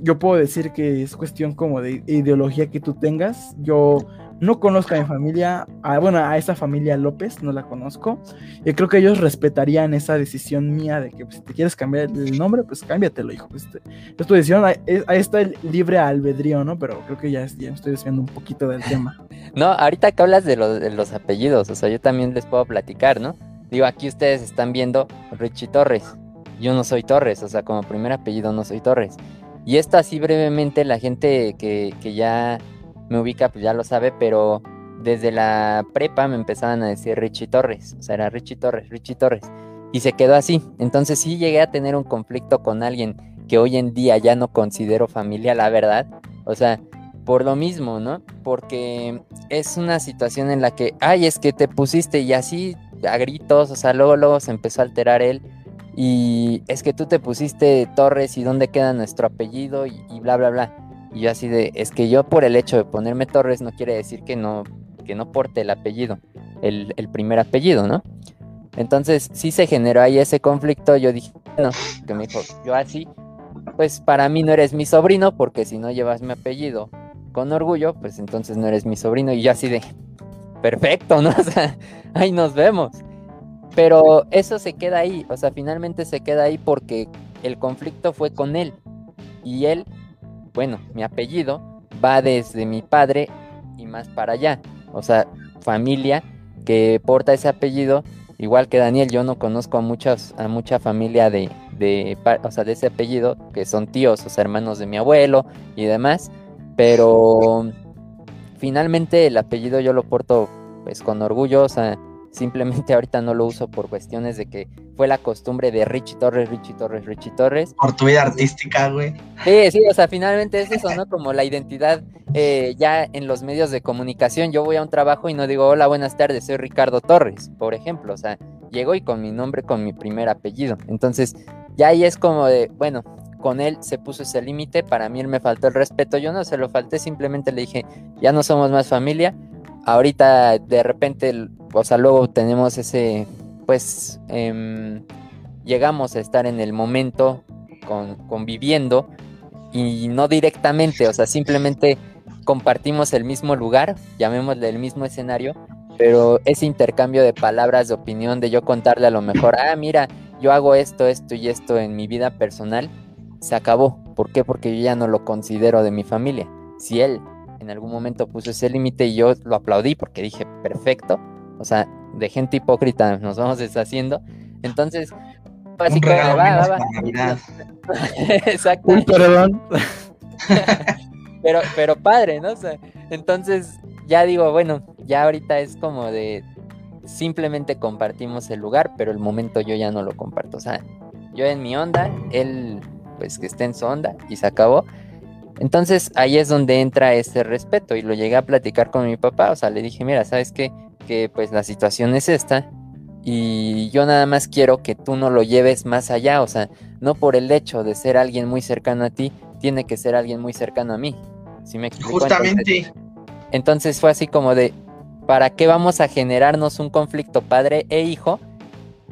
yo puedo decir que es cuestión como de ideología que tú tengas. Yo no conozco a mi familia, bueno, a esa familia López, no la conozco. Y creo que ellos respetarían esa decisión mía de que pues, si te quieres cambiar el nombre, pues cámbiatelo, hijo. Pues, es tu decisión, ahí, está el libre albedrío, ¿no? Pero creo que ya, estoy desviando un poquito del tema. [LAUGHS] No, ahorita que hablas de, de los apellidos, o sea, yo también les puedo platicar, ¿no? Digo, aquí ustedes están viendo Richie Torres. Yo no soy Torres, o sea, como primer apellido no soy Torres. Y esto así brevemente, la gente que, que ya me ubica, pues ya lo sabe, pero desde la prepa me empezaban a decir Richie Torres, o sea, era Richie Torres, Richie Torres, y se quedó así. Entonces sí llegué a tener un conflicto con alguien que hoy en día ya no considero familia, la verdad. O sea, por lo mismo, ¿no? Porque es una situación en la que, ay, es que te pusiste y así a gritos, o sea, luego, luego se empezó a alterar él. Y es que tú te pusiste Torres y dónde queda nuestro apellido y, y bla, bla, bla. Y yo así de, es que yo por el hecho de ponerme Torres no quiere decir que no, que no porte el apellido, el, primer apellido, ¿no? Entonces sí se generó ahí ese conflicto, yo dije, bueno, que me dijo, yo así, pues para mí no eres mi sobrino, porque si no llevas mi apellido con orgullo, pues entonces no eres mi sobrino. Y yo así de, perfecto, ¿no? [LAUGHS] O sea, ahí nos vemos. Pero eso se queda ahí, o sea, finalmente se queda ahí porque el conflicto fue con él. Y él bueno, mi apellido va desde mi padre y más para allá. O sea, familia que porta ese apellido, igual que Daniel, yo no conozco a muchas, a mucha familia de, de, o sea, de ese apellido, que son tíos, o sea, hermanos de mi abuelo y demás, pero finalmente el apellido yo lo porto pues con orgullo, o sea, Simplemente [LAUGHS] ahorita no lo uso por cuestiones de que fue la costumbre de Richie Torres, Richie Torres, Richie Torres. Por tu vida artística, güey. Sí, sí, o sea, finalmente es eso, ¿no? Como la identidad eh, ya en los medios de comunicación. Yo voy a un trabajo y no digo, hola, buenas tardes, soy Ricardo Torres, por ejemplo. O sea, llego y con mi nombre, con mi primer apellido. Entonces, ya ahí es como de, bueno, con él se puso ese límite, para mí él me faltó el respeto, yo no se lo falté, simplemente le dije, ya no somos más familia, ahorita de repente, o sea, luego tenemos ese, pues, em, llegamos a estar en el momento con, conviviendo y no directamente, o sea, simplemente compartimos el mismo lugar, llamémosle el mismo escenario, pero ese intercambio de palabras, de opinión, de yo contarle a lo mejor, ah, mira, yo hago esto, esto y esto en mi vida personal, se acabó. ¿Por qué? Porque yo ya no lo considero de mi familia. Si él en algún momento puso ese límite y yo lo aplaudí porque dije, perfecto. O sea, de gente hipócrita nos vamos deshaciendo. Entonces, básicamente va, va, va. [LAUGHS] Exacto. perdón. [LAUGHS] pero, pero padre, ¿no? O sea, entonces, ya digo, bueno, ya ahorita es como de simplemente compartimos el lugar, pero el momento yo ya no lo comparto. O sea, yo en mi onda, él pues que esté en su onda y se acabó. Entonces ahí es donde entra ese respeto y lo llegué a platicar con mi papá, o sea, le dije, mira, ¿sabes qué? Que pues la situación es esta y yo nada más quiero que tú no lo lleves más allá, o sea, no por el hecho de ser alguien muy cercano a ti, tiene que ser alguien muy cercano a mí. ¿Sí me explico? Justamente. Entonces, fue así como de, ¿para qué vamos a generarnos un conflicto padre e hijo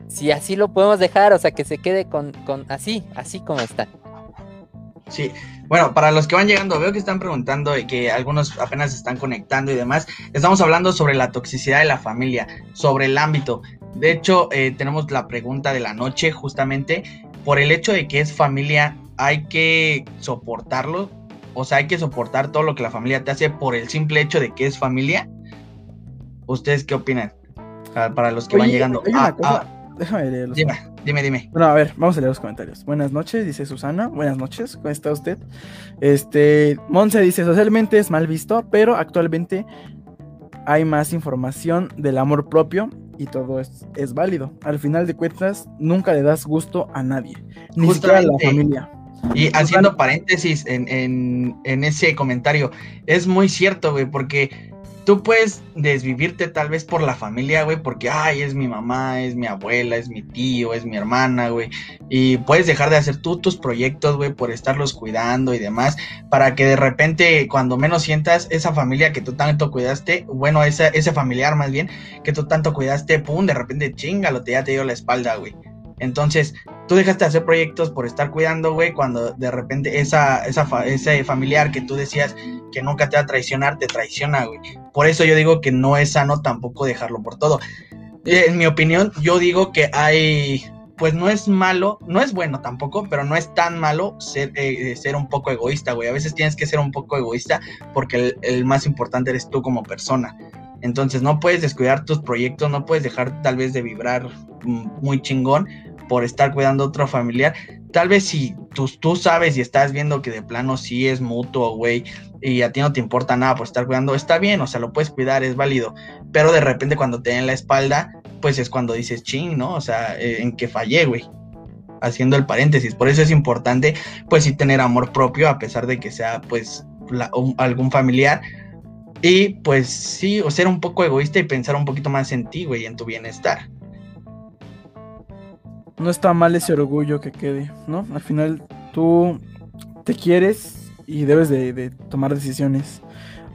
si así lo podemos dejar? O sea, que se quede con, con así, así como está. Sí, bueno, para los que van llegando, veo que están preguntando y que algunos apenas se están conectando y demás. Estamos hablando sobre la toxicidad de la familia, sobre el ámbito. De hecho, eh, tenemos la pregunta de la noche, justamente, por el hecho de que es familia, hay que soportarlo. O sea, hay que soportar todo lo que la familia te hace por el simple hecho de que es familia. ¿Ustedes qué opinan? Ah, para los que van llegando. Ah, ah, déjame leer los dime, dime, dime. Bueno, a ver, vamos a leer los comentarios. Buenas noches, dice Susana. Buenas noches, ¿cómo está usted? Este, Monse dice, socialmente es mal visto, pero actualmente hay más información del amor propio y todo es, es válido. Al final de cuentas, nunca le das gusto a nadie, ni siquiera a la familia. Y haciendo paréntesis en, en, en ese comentario, es muy cierto, güey, porque tú puedes desvivirte tal vez por la familia, güey, porque, ay, es mi mamá, es mi abuela, es mi tío, es mi hermana, güey. Y puedes dejar de hacer tú tus proyectos, güey, por estarlos cuidando y demás, para que de repente, cuando menos sientas esa familia que tú tanto cuidaste, bueno, ese, ese familiar más bien, que tú tanto cuidaste, pum, de repente chingalo, te ya te dio la espalda, güey. Entonces, tú dejaste de hacer proyectos por estar cuidando, güey, cuando de repente esa, esa ese familiar que tú decías que nunca te va a traicionar, te traiciona, güey. Por eso yo digo que no es sano tampoco dejarlo por todo. Eh, en mi opinión, yo digo que hay, pues no es malo, no es bueno tampoco, pero no es tan malo ser, eh, ser un poco egoísta, güey. A veces tienes que ser un poco egoísta porque el, el más importante eres tú como persona. Entonces no puedes descuidar tus proyectos, no puedes dejar tal vez de vibrar muy chingón por estar cuidando a otro familiar. Tal vez si tú, tú sabes y estás viendo que de plano sí es mutuo, güey, y a ti no te importa nada por estar cuidando, está bien, o sea, lo puedes cuidar, es válido. Pero de repente cuando te den la espalda, pues es cuando dices, ching, ¿no? O sea, eh, en que fallé, güey. Haciendo el paréntesis. Por eso es importante, pues sí, tener amor propio, a pesar de que sea, pues, algún familiar y pues sí, o ser un poco egoísta y pensar un poquito más en ti, güey, en tu bienestar. No está mal ese orgullo que quede, ¿no? Al final tú te quieres y debes de, tomar decisiones.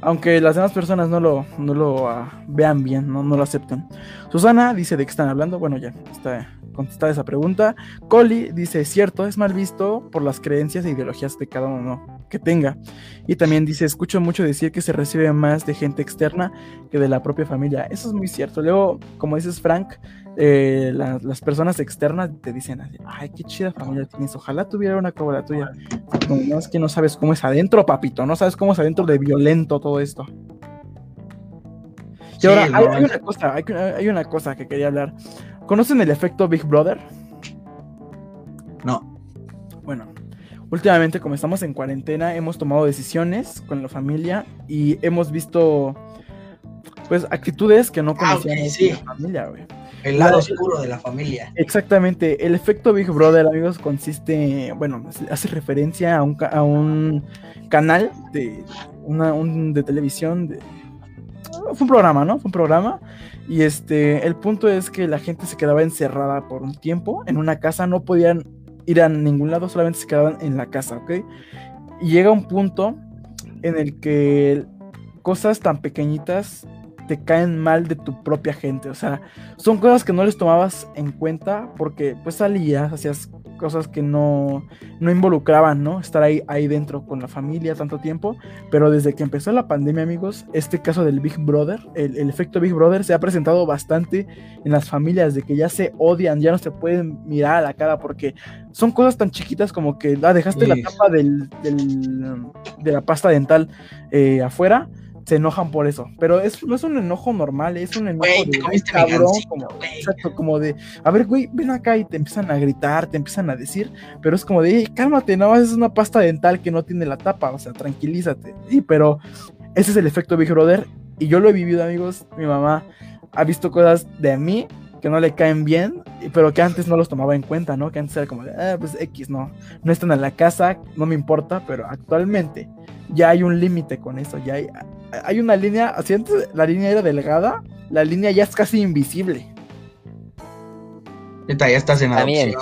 Aunque las demás personas no lo, no lo ah, vean bien, ¿no? no lo acepten. Susana dice de qué están hablando. Bueno, ya está contestada esa pregunta. Coli dice, cierto, es mal visto por las creencias e ideologías de cada uno que tenga. Y también dice, escucho mucho decir que se recibe más de gente externa que de la propia familia. Eso es muy cierto. Luego, como dices Frank, eh, las personas externas te dicen, ay, qué chida familia tienes, ojalá tuviera una como la tuya. No, es que no sabes cómo es adentro, papito, no sabes cómo es adentro de violento todo esto. Y ahora, hay, una cosa, hay, una cosa que quería hablar. ¿Conocen el efecto Big Brother? No. Bueno, últimamente como estamos en cuarentena, hemos tomado decisiones con la familia y hemos visto pues actitudes que no ah, conocíamos en la familia, güey. El lado oscuro de la familia. Exactamente. El efecto Big Brother, amigos, consiste, bueno, hace referencia a un, a un canal de, una, un, de televisión. De, fue un programa, ¿no? Fue un programa y este, el punto es que la gente se quedaba encerrada por un tiempo en una casa, no podían ir a ningún lado, solamente se quedaban en la casa, ¿ok? Y llega un punto en el que cosas tan pequeñitas te caen mal de tu propia gente. O sea, son cosas que no les tomabas en cuenta porque pues salías, hacías cosas que no, no involucraban, ¿no? Estar ahí, ahí dentro con la familia tanto tiempo. Pero desde que empezó la pandemia, amigos, este caso del Big Brother, el, efecto Big Brother se ha presentado bastante en las familias, de que ya se odian, ya no se pueden mirar a la cara porque son cosas tan chiquitas como que ah, dejaste la tapa del, de la pasta dental eh, afuera se enojan por eso. Pero es, no es un enojo normal, es un enojo de cabrón, como, exacto, como de, a ver, güey, ven acá y te empiezan a gritar, te empiezan a decir, pero es como de, cálmate, nada más es una pasta dental que no tiene la tapa, o sea, tranquilízate. Y pero ese es el efecto Big Brother, y yo lo he vivido, amigos, mi mamá ha visto cosas de mí que no le caen bien, pero que antes no los tomaba en cuenta, ¿no? Que antes era como de, ah, pues X, no, no están en la casa, no me importa, pero actualmente ya hay un límite con eso, ya hay, hay una línea, si antes la línea era delgada, la línea ya es casi invisible. ya estás en También.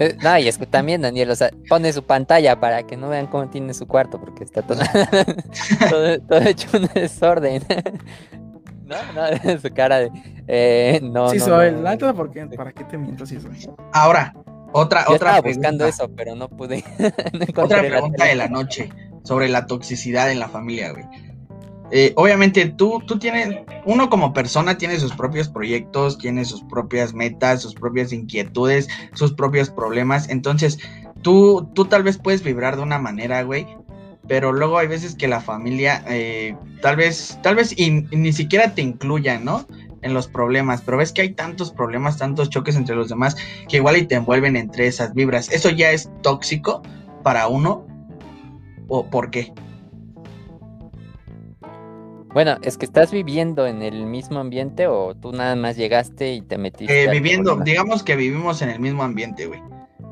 Eh, no, y es que también, Daniel, o sea, pone su pantalla para que no vean cómo tiene su cuarto, porque está todo, [LAUGHS] todo, hecho un desorden. [LAUGHS] no, no, [LAUGHS] su cara de. Eh, no, sí, no, soy, no, porque, ¿para qué te miento si soy? Ahora, otra, Yo otra. Estaba buscando eso, pero no pude. otra pregunta de la noche sobre la toxicidad en la familia, güey. Eh, obviamente tú, tú tienes, uno como persona tiene sus propios proyectos, tiene sus propias metas, sus propias inquietudes, sus propios problemas. Entonces, tú, tú tal vez puedes vibrar de una manera, güey. Pero luego hay veces que la familia, eh, tal vez, tal vez y, ni siquiera te incluya, ¿no? En los problemas, pero ves que hay tantos problemas, tantos choques entre los demás, que igual y te envuelven entre esas vibras. ¿Eso ya es tóxico para uno? ¿O por qué? Bueno, es que estás viviendo en el mismo ambiente o tú nada más llegaste y te metiste. Eh, viviendo, digamos que vivimos en el mismo ambiente, güey.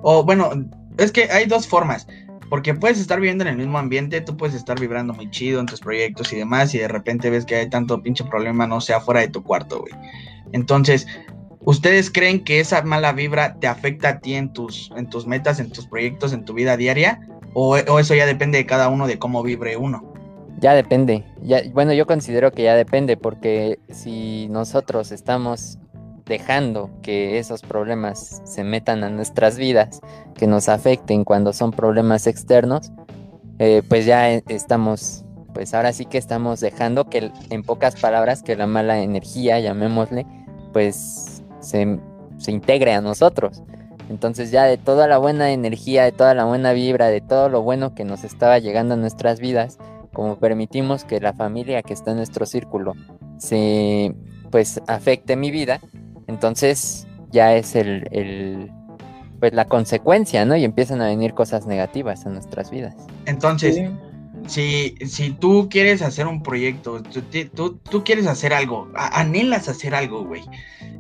O bueno, es que hay dos formas. Porque puedes estar viviendo en el mismo ambiente, tú puedes estar vibrando muy chido en tus proyectos y demás, y de repente ves que hay tanto pinche problema, no sea fuera de tu cuarto, güey. Entonces, ¿ustedes creen que esa mala vibra te afecta a ti en tus, en tus metas, en tus proyectos, en tu vida diaria? ¿O, o eso ya depende de cada uno de cómo vibre uno? Ya depende. Ya, bueno, yo considero que ya depende porque si nosotros estamos dejando que esos problemas se metan a nuestras vidas, que nos afecten cuando son problemas externos, eh, pues ya estamos, pues ahora sí que estamos dejando que, en pocas palabras, que la mala energía, llamémosle, pues se, se integre a nosotros. Entonces ya de toda la buena energía, de toda la buena vibra, de todo lo bueno que nos estaba llegando a nuestras vidas, como permitimos que la familia que está en nuestro círculo se pues afecte mi vida, entonces ya es el, pues la consecuencia, ¿no? Y empiezan a venir cosas negativas a nuestras vidas. Entonces, si, si tú quieres hacer un proyecto, tú, tú, quieres hacer algo, anhelas hacer algo, güey,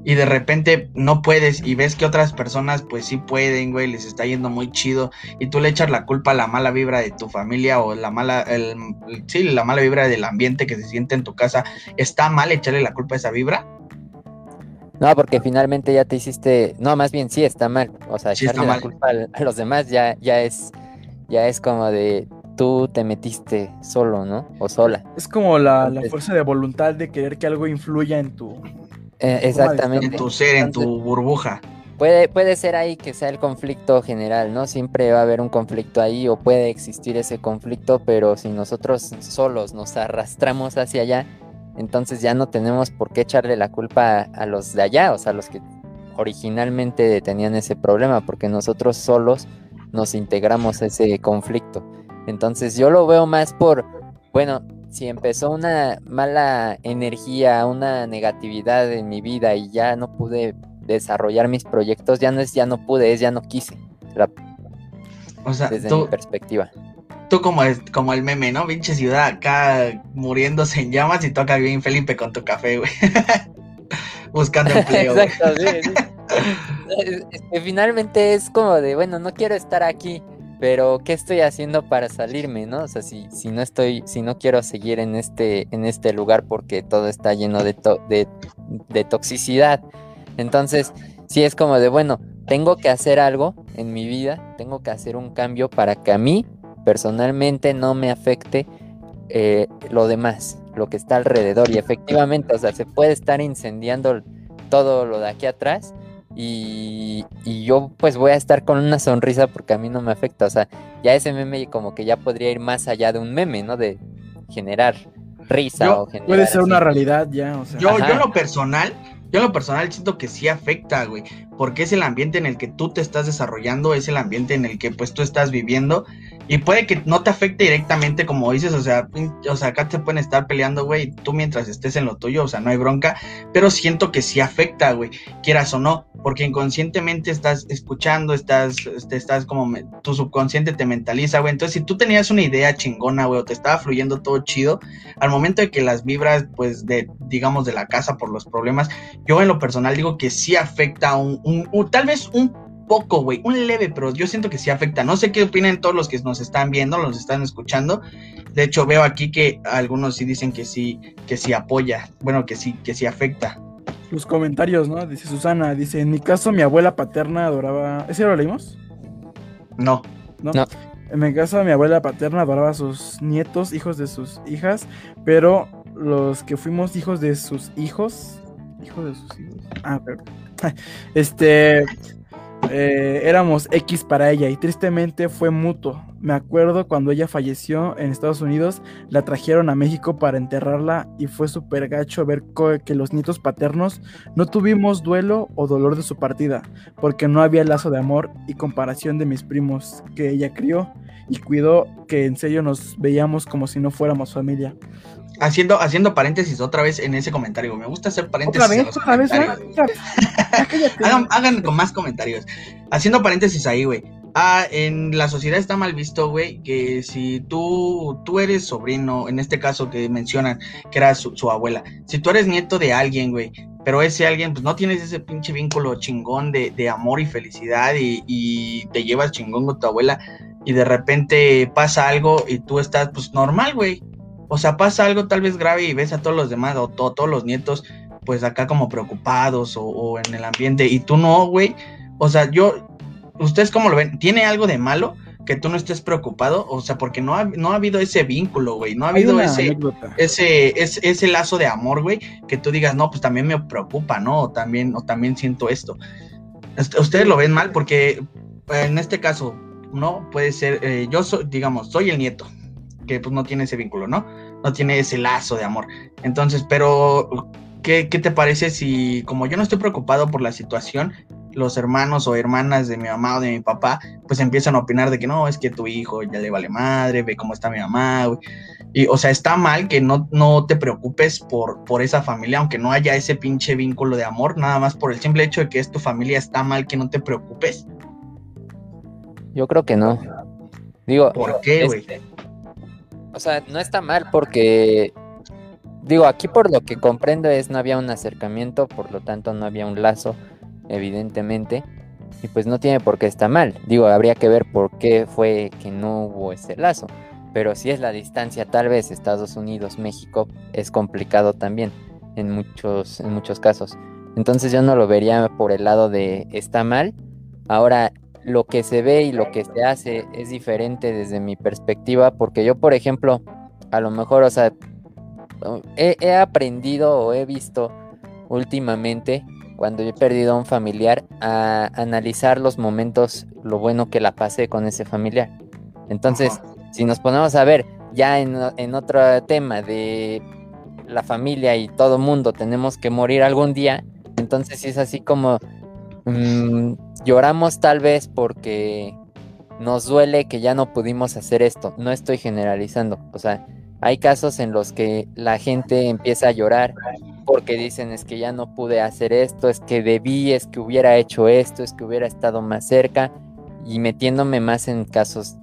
y de repente no puedes y ves que otras personas pues sí pueden, güey, les está yendo muy chido, y tú le echas la culpa a la mala vibra de tu familia o la mala, el, sí, la mala vibra del ambiente que se siente en tu casa, ¿está mal echarle la culpa a esa vibra? No, porque finalmente ya te hiciste, no, más bien sí está mal, o sea, echarle la culpa a, los demás ya, ya es, ya es como de, tú te metiste solo, ¿no? O sola. Es como la, fuerza de voluntad de querer que algo influya en tu... Eh, exactamente. En tu ser, en tu burbuja. Puede, puede ser ahí que sea el conflicto general, ¿no? Siempre va a haber un conflicto ahí o puede existir ese conflicto, pero si nosotros solos nos arrastramos hacia allá, entonces ya no tenemos por qué echarle la culpa a los de allá, o sea, a los que originalmente tenían ese problema, porque nosotros solos nos integramos a ese conflicto. Entonces yo lo veo más por, bueno, si empezó una mala energía, una negatividad en mi vida y ya no pude desarrollar mis proyectos, ya no es ya no pude, es ya no quise. o sea, desde mi perspectiva. Tú como, como el meme, ¿no? Pinche ciudad acá muriéndose en llamas y toca bien Felipe con tu café, güey. [LAUGHS] Buscando [LAUGHS] empleo. Exacto, sí, finalmente es como de, bueno, no quiero estar aquí pero ¿qué estoy haciendo para salirme, no? O sea, si, si no estoy, si no quiero seguir en este, en este lugar porque todo está lleno de, de, toxicidad. Entonces, sí es como de, bueno, tengo que hacer algo en mi vida, tengo que hacer un cambio para que a mí personalmente no me afecte eh, lo demás, lo que está alrededor. Y efectivamente, o sea, se puede estar incendiando todo lo de aquí atrás, y, yo pues voy a estar con una sonrisa porque a mí no me afecta. O sea, ya ese meme como que ya podría ir más allá de un meme, ¿no? De generar risa o generar... Puede ser una realidad ya, Yo, yo lo personal, yo lo personal siento que sí afecta, güey, porque es el ambiente en el que tú te estás desarrollando, es el ambiente en el que pues tú estás viviendo Y puede que no te afecte directamente, como dices, o sea, o sea, acá te pueden estar peleando, güey, tú mientras estés en lo tuyo, o sea, no hay bronca, pero siento que sí afecta, güey, quieras o no, porque inconscientemente estás escuchando, estás, este, estás como, tu subconsciente te mentaliza, güey, entonces si tú tenías una idea chingona, güey, o te estaba fluyendo todo chido, al momento de que las vibras, pues, de, digamos, de la casa por los problemas, yo en lo personal digo que sí afecta un, un tal vez un poco, güey, un leve, pero yo siento que sí afecta. No sé qué opinan todos los que nos están viendo, los están escuchando. De hecho, veo aquí que algunos sí dicen que sí, que sí apoya, bueno, que sí, que sí afecta. Los comentarios, ¿no? Dice Susana, dice, en mi caso mi abuela paterna adoraba... ¿Ese lo leímos? No. ¿No? En mi caso mi abuela paterna adoraba a sus nietos, hijos de sus hijas, pero los que fuimos hijos de sus hijos, hijos de sus hijos. Ah, pero... [LAUGHS] Este, eh, éramos X para ella y tristemente fue mutuo. Me acuerdo cuando ella falleció en Estados Unidos, la trajeron a México para enterrarla y fue súper gacho ver que los nietos paternos no tuvimos duelo o dolor de su partida, porque no había lazo de amor y comparación de mis primos que ella crió y cuidó que en serio nos veíamos como si no fuéramos familia haciendo, haciendo paréntesis otra vez en ese comentario. Me gusta hacer paréntesis. ¿Otra vez? ¿Otra vez? [LAUGHS] hagan, con más comentarios. Haciendo paréntesis ahí, güey. Ah, en la sociedad está mal visto, güey, que si tú, tú eres sobrino, en este caso que mencionan que era su, abuela, si tú eres nieto de alguien, güey, pero ese alguien, pues no tienes ese pinche vínculo chingón de, de amor y felicidad y, y, te llevas chingón con tu abuela y de repente pasa algo y tú estás, pues normal, güey, o sea, pasa algo tal vez grave y ves a todos los demás o todos los nietos, pues acá como preocupados o, en el ambiente y tú no, güey. O sea, yo, ¿ustedes cómo lo ven? ¿Tiene algo de malo que tú no estés preocupado? O sea, porque no ha, no ha habido ese vínculo, güey. No ha habido ese, ese, ese, lazo de amor, güey, que tú digas, no, pues también me preocupa, ¿no? O también, o también siento esto. Ustedes lo ven mal porque en este caso, no puede ser, eh, yo soy, digamos, soy el nieto, que pues no tiene ese vínculo, ¿no? No tiene ese lazo de amor. Entonces, pero, ¿qué, te parece si, como yo no estoy preocupado por la situación, los hermanos o hermanas de mi mamá o de mi papá, pues empiezan a opinar de que no, es que tu hijo ya le vale madre, ve cómo está mi mamá, güey. Y, o sea, está mal que no, no te preocupes por, por esa familia, aunque no haya ese pinche vínculo de amor, nada más por el simple hecho de que es tu familia, está mal que no te preocupes. Yo creo que no. Digo, ¿por qué, güey? Este, o sea, no está mal porque, digo, aquí por lo que comprendo es no había un acercamiento, por lo tanto no había un lazo, evidentemente, y pues no tiene por qué estar mal. Digo, habría que ver por qué fue que no hubo ese lazo, pero si es la distancia, tal vez Estados Unidos, México, es complicado también en muchos, en muchos casos. Entonces yo no lo vería por el lado de está mal. Ahora, lo que se ve y lo que se hace es diferente desde mi perspectiva, porque yo, por ejemplo, a lo mejor, o sea, he, aprendido o he visto últimamente, cuando he perdido a un familiar, a analizar los momentos, lo bueno que la pasé con ese familiar. Entonces, si nos ponemos a ver ya en, en otro tema de la familia y todo mundo tenemos que morir algún día, entonces es así como Mm, lloramos tal vez porque nos duele que ya no pudimos hacer esto. No estoy generalizando. O sea, hay casos en los que la gente empieza a llorar porque dicen es que ya no pude hacer esto, es que debí, es que hubiera hecho esto, es que hubiera estado más cerca y metiéndome más en casos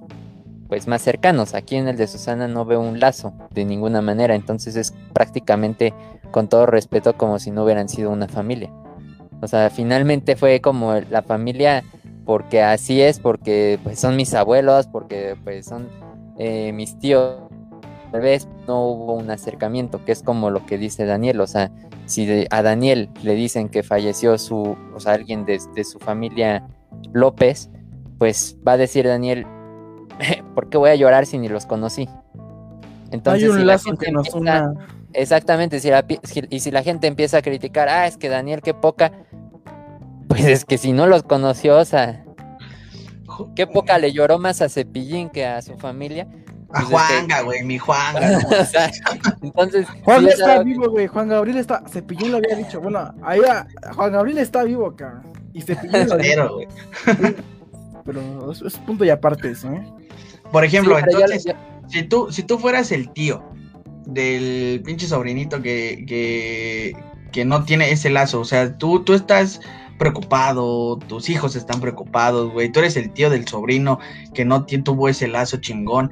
pues más cercanos. Aquí en el de Susana no veo un lazo de ninguna manera, entonces es prácticamente con todo respeto como si no hubieran sido una familia. O sea, finalmente fue como la familia porque así es, porque pues son mis abuelos, porque pues son eh, mis tíos. Tal vez no hubo un acercamiento, que es como lo que dice Daniel. O sea, si a Daniel le dicen que falleció su, o sea, alguien de, su familia López, pues va a decir Daniel, [LAUGHS] ¿por qué voy a llorar si ni los conocí? Entonces, Hay un lazo que nos una Exactamente, si y si la gente empieza a criticar, ah, es que Daniel, qué poca, pues es que si no los conoció, o sea, qué poca le lloró más a Cepillín que a su familia. A pues Juanga, güey, mi Juanga. [LAUGHS] o sea, entonces. [LAUGHS] Juan está vivo, güey. Juan Gabriel está. Cepillín lo había dicho. Bueno, ahí Juan Gabriel está vivo, cabrón. Y Cepillín lo Pero, güey. Pero es, punto y aparte eso, ¿eh? Por ejemplo, Sí, entonces, si tú, si tú fueras el tío del pinche sobrinito que, que, que no tiene ese lazo, o sea, tú, tú estás preocupado, tus hijos están preocupados, güey, tú eres el tío del sobrino que no tuvo ese lazo chingón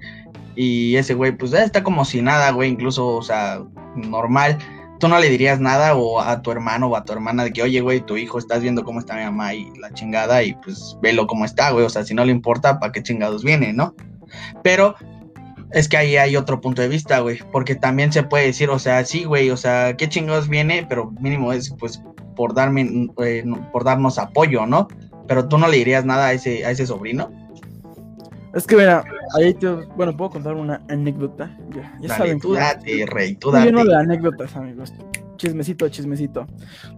y ese güey, pues está como si nada, güey, incluso, o sea, normal. Tú no le dirías nada o a tu hermano o a tu hermana de que, oye, güey, tu hijo, estás viendo cómo está mi mamá y la chingada y pues velo cómo está, güey. O sea, si no le importa, ¿para qué chingados viene, no? Pero es que ahí hay otro punto de vista, güey, porque también se puede decir, o sea, sí, güey, o sea, qué chingados viene, pero mínimo es pues por darme, eh, por darnos apoyo, ¿no? Pero tú no le dirías nada a ese, a ese sobrino. Es que mira, ahí te, bueno, puedo contar una anécdota. Ya, ya Dale, saben tú date, rey, tú Estoy lleno date. de anécdotas, amigos. Chismecito, chismecito.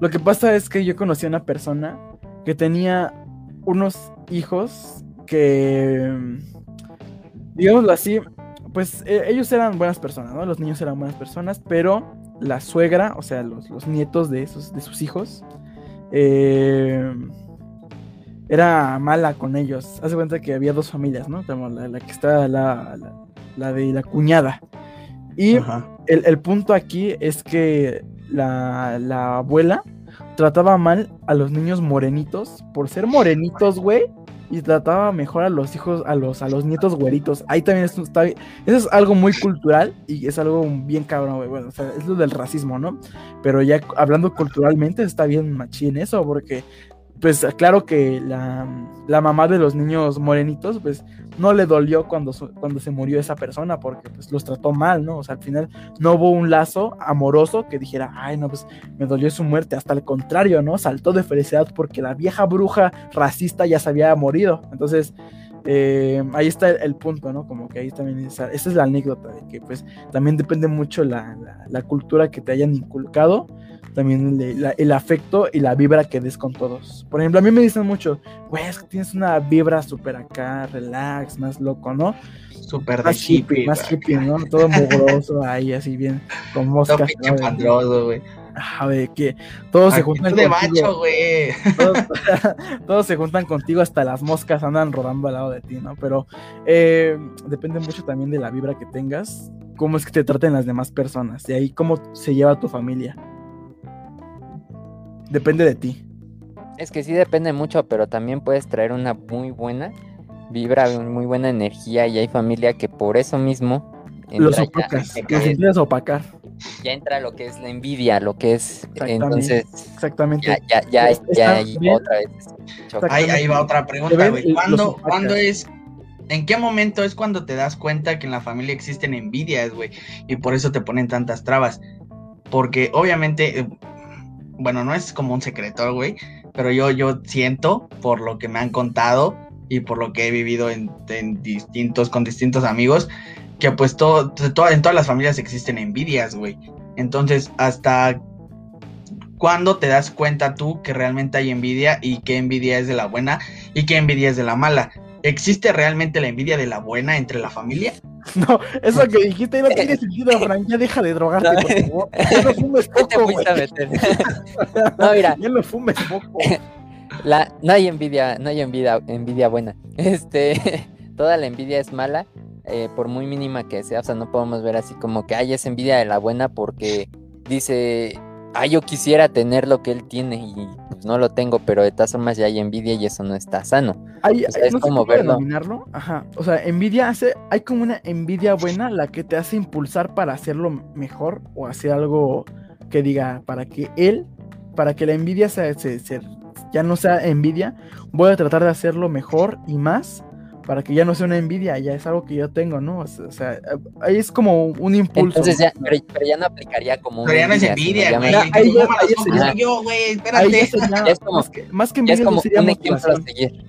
Lo que pasa es que yo conocí a una persona que tenía unos hijos que, digámoslo así, pues eh, ellos eran buenas personas, ¿no? Los niños eran buenas personas, pero la suegra, o sea, los, los nietos de, esos, de sus hijos, eh, era mala con ellos. Hace cuenta que había dos familias, ¿no? La, la que está, la, la, la de la cuñada. Y el, el punto aquí es que la, la abuela trataba mal a los niños morenitos por ser morenitos, güey. Y trataba mejor a los hijos, a los, a los nietos güeritos. Ahí también es, está, eso es algo muy cultural y es algo bien cabrón, güey. Bueno, o sea, es lo del racismo, ¿no? Pero ya hablando culturalmente está bien machín eso, porque, pues claro que la, la mamá de los niños morenitos, pues no le dolió cuando, cuando se murió esa persona, porque pues los trató mal, ¿no? O sea, al final no hubo un lazo amoroso que dijera, ay, no, pues me dolió su muerte. Hasta el contrario, ¿no? Saltó de felicidad porque la vieja bruja racista ya se había morido. Entonces, eh, ahí está el, el punto, ¿no? Como que ahí también esa, esa es la anécdota de que pues también depende mucho la, la- la cultura que te hayan inculcado, también el, la- el afecto y la vibra que des con todos. Por ejemplo, a mí me dicen mucho, güey, es que tienes una vibra súper acá, relax, más loco, ¿no? Súper de hippie, más hippie, ¿no? Todo mugroso [LAUGHS] ahí, así bien, con Todo moscas. De- pandroso, güey. De que todos se juntan de contigo, macho, todos, [LAUGHS] todos se juntan contigo, hasta las moscas andan rodando al lado de ti, ¿no? Pero eh, depende mucho también de la vibra que tengas, cómo es que te traten las demás personas, de ahí cómo se lleva tu familia. Depende de ti. Es que sí depende mucho, pero también puedes traer una muy buena vibra, una muy buena energía y hay familia que por eso mismo Los ya, opacas, ya los es- intentas opacar. ya entra lo que es la envidia, lo que es Exactamente. entonces Exactamente. ya ya ya, hay otra vez. Ahí, ahí va otra pregunta, güey. los ¿Cuándo, opacas. ¿Cuándo es, en qué momento es cuando te das cuenta que en la familia existen envidias, güey? Y por eso te ponen tantas trabas. Porque obviamente, eh, bueno, no es como un secreto, güey, pero yo, yo siento, por lo que me han contado y por lo que he vivido en, en distintos, con distintos amigos, que pues todo, to- en todas las familias existen envidias, güey. Entonces, hasta cuándo te das cuenta tú que realmente hay envidia y qué envidia es de la buena y qué envidia es de la mala. ¿Existe realmente la envidia de la buena entre la familia? [LAUGHS] No, eso que dijiste no tiene sentido, [LAUGHS] Fran. Ya deja de drogarte, por favor. Ya no fumes [LAUGHS] ¿Qué te poco, güey. no, mira, Ya no fumes poco. la, no hay envidia, no hay envidia, envidia buena. Este, toda la envidia es mala, eh, por muy mínima que sea. O sea, no podemos ver así como que hay es envidia de la buena porque dice, ah, yo quisiera tener lo que él tiene y pues no lo tengo, pero de todas formas ya hay envidia y eso no está sano. Hay, O sea, hay- es no como verlo. Ajá. O sea, envidia hace. Hay como una envidia buena la que te hace impulsar para hacerlo mejor o hacer algo que diga para que él, para que la envidia se, se- se- ya no sea envidia, voy a tratar de hacerlo mejor y más para que ya no sea una envidia, ya es algo que yo tengo, ¿no? O sea, ahí es como un impulso. Entonces ya, ¿no? pero, pero ya no aplicaría como una Pero ya no es envidia, güey. Ya, ahí ya- ya- yo, güey, espérate. ya sería- Ya es como- más, que, más que ya es envidia como sería un ejemplo a motivación. seguir.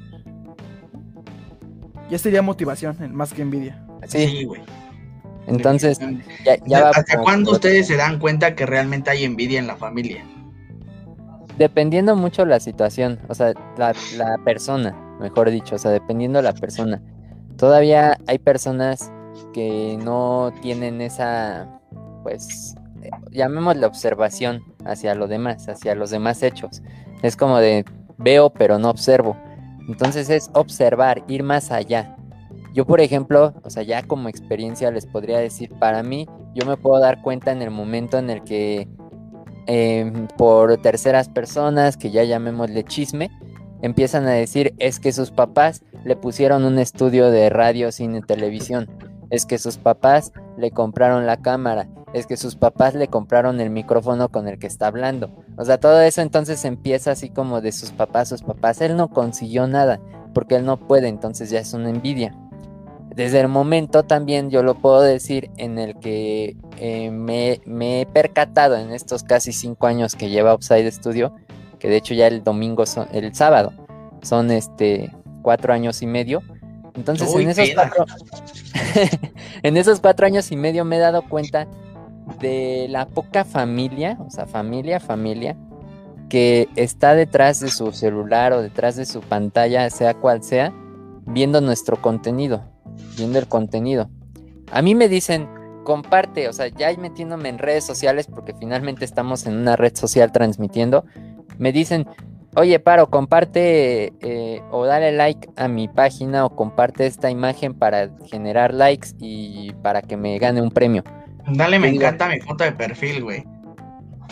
Ya sería motivación, más que envidia. Sí, Sí, güey. entonces ya, ya va ¿Hasta como cuándo ustedes se dan cuenta que realmente hay envidia en la familia? Dependiendo mucho la situación, o sea, la, la persona, mejor dicho, o sea, dependiendo la persona. Todavía hay personas que no tienen esa, pues, eh, llamémosle observación hacia lo demás, hacia los demás hechos. Es como de veo pero no observo. Entonces es observar, ir más allá. yo, por ejemplo, o sea, ya como experiencia les podría decir, para mí, yo me puedo dar cuenta en el momento en el que em, por terceras personas, que ya llamémosle chisme, empiezan a decir es que sus papás le pusieron un estudio de radio, cine, televisión, es que sus papás le compraron la cámara, es que sus papás le compraron el micrófono con el que está hablando. O sea, todo eso entonces empieza así como de sus papás, sus papás. Él no consiguió nada porque él no puede, entonces ya es una envidia. Desde el momento también yo lo puedo decir en el que eh, me, he percatado en estos casi cinco años que lleva Upside Studio, que de hecho ya el domingo, son, el sábado, son este cuatro años y medio. Entonces en esos, cuatro, [LAUGHS] en esos cuatro años y medio me he dado cuenta de la poca familia, o sea, familia, familia, que está detrás de su celular o detrás de su pantalla, sea cual sea, viendo nuestro contenido, viendo el contenido. A mí me dicen, comparte, o sea, ya metiéndome en redes sociales, porque finalmente estamos en una red social transmitiendo, me dicen, oye, Paro, comparte eh, o dale like a mi página o comparte esta imagen para generar likes y para que me gane un premio. Dale, me encanta mi foto de perfil, güey.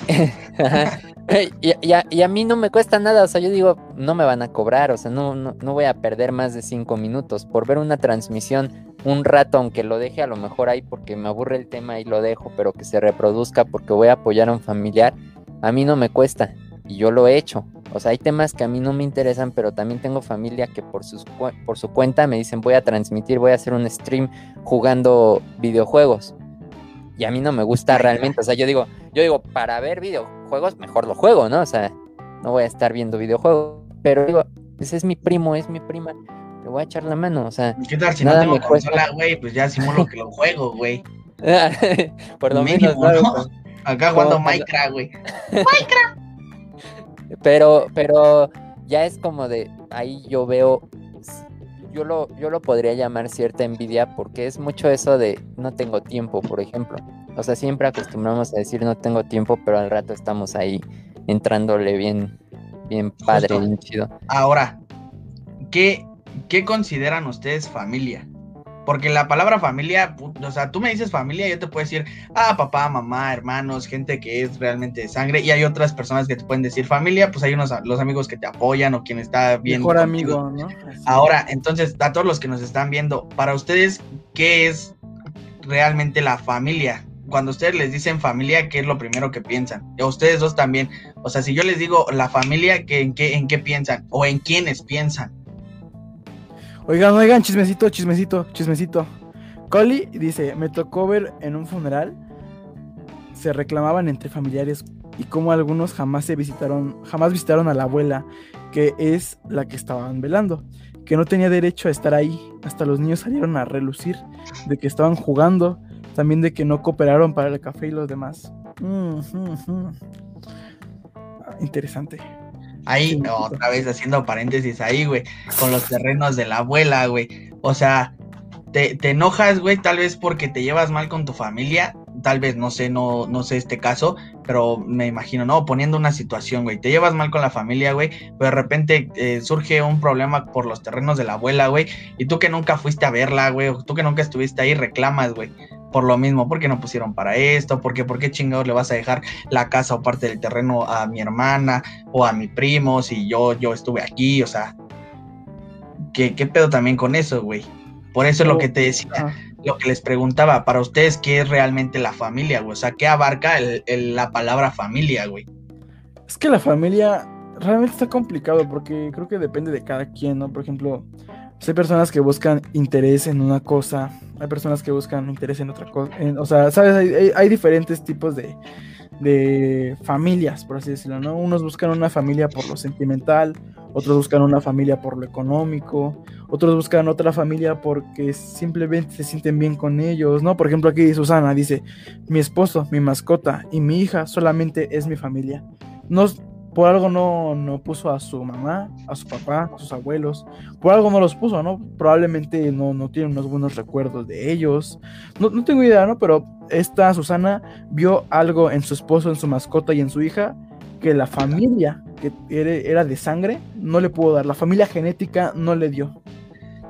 [LAUGHS] y, a, mí no me cuesta nada, o sea, yo digo, no me van a cobrar, o sea, no, no, voy a perder más de cinco minutos por ver una transmisión un rato, aunque lo deje a lo mejor ahí porque me aburre el tema y lo dejo, pero que se reproduzca porque voy a apoyar a un familiar, a mí no me cuesta y yo lo he hecho. O sea, hay temas que a mí no me interesan, pero también tengo familia que por, sus, por su cuenta me dicen voy a transmitir, voy a hacer un stream jugando videojuegos y a mí no me gusta realmente. O sea, yo digo, yo digo, para ver videojuegos, mejor lo juego, ¿no? O sea, no voy a estar viendo videojuegos. Pero digo, ese es mi primo, es mi prima. Le voy a echar la mano, o sea. ¿Qué tal si no tengo consola, güey? Pues ya simulo que lo juego, güey. [LAUGHS] Por lo menos, ¿no? Acá jugando Minecraft, güey. Minecraft. [LAUGHS] Pero, pero ya es como de, ahí yo veo yo lo, yo lo podría llamar cierta envidia porque es mucho eso de no tengo tiempo, por ejemplo. O sea, siempre acostumbramos a decir no tengo tiempo, pero al rato estamos ahí entrándole bien, bien padre, bien chido. Ahora, ¿qué, ¿qué consideran ustedes familia? Porque la palabra familia, o sea, tú me dices familia, yo te puedo decir, ah, papá, mamá, hermanos, gente que es realmente de sangre, y hay otras personas que te pueden decir familia, pues hay unos los amigos que te apoyan o quien está bien. Mejor amigo, ¿no? Ahora, entonces, a todos los que nos están viendo, para ustedes, ¿qué es realmente la familia? Cuando ustedes les dicen familia, ¿qué es lo primero que piensan? O ustedes dos también. O sea, si yo les digo la familia, ¿qué, en, qué, ¿en qué piensan? ¿O en quiénes piensan? Oigan, oigan, chismecito, chismecito, chismecito. Coli dice, me tocó ver en un funeral, se reclamaban entre familiares y como algunos jamás se visitaron, jamás visitaron a la abuela, que es la que estaban velando, que no tenía derecho a estar ahí. Hasta los niños salieron a relucir de que estaban jugando, también de que no cooperaron para el café y los demás. Mm, mm, mm. Interesante. Ahí, otra vez haciendo paréntesis ahí, güey, con los terrenos de la abuela, güey. O sea, te, te enojas, güey, tal vez porque te llevas mal con tu familia, tal vez, no sé, no, no sé este caso, pero me imagino, ¿no? Poniendo una situación, güey, te llevas mal con la familia, güey, pero de repente eh, surge un problema por los terrenos de la abuela, güey, y tú que nunca fuiste a verla, güey, o tú que nunca estuviste ahí, reclamas, güey por lo mismo, porque no pusieron para esto, porque por qué chingados le vas a dejar la casa o parte del terreno a mi hermana o a mi primo si yo, yo estuve aquí, o sea, ¿qué, qué pedo también con eso, güey? Por eso es lo que te decía, lo que les preguntaba, para ustedes, ¿qué es realmente la familia, güey? O sea, ¿qué abarca la palabra familia, güey? Es que la familia realmente está complicado porque creo que depende de cada quien, ¿no? Por ejemplo, hay personas que buscan interés en una cosa, hay personas que buscan interés en otra cosa. o sea, ¿sabes? Hay, diferentes tipos de, de, familias, por así decirlo, ¿no? Unos buscan una familia por lo sentimental, otros buscan una familia por lo económico, otros buscan otra familia porque simplemente se sienten bien con ellos, ¿no? Por ejemplo, aquí Susana dice, mi esposo, mi mascota y mi hija solamente es mi familia. No, por algo no, no, puso a su mamá, a su papá, a sus abuelos, por algo no los puso, ¿no? Probablemente no, no tiene unos buenos recuerdos de ellos, no, no, tengo idea, ¿no? Pero esta Susana vio algo en su esposo, en su mascota y en su hija que la familia que era de sangre no le pudo dar, la familia genética no le dio.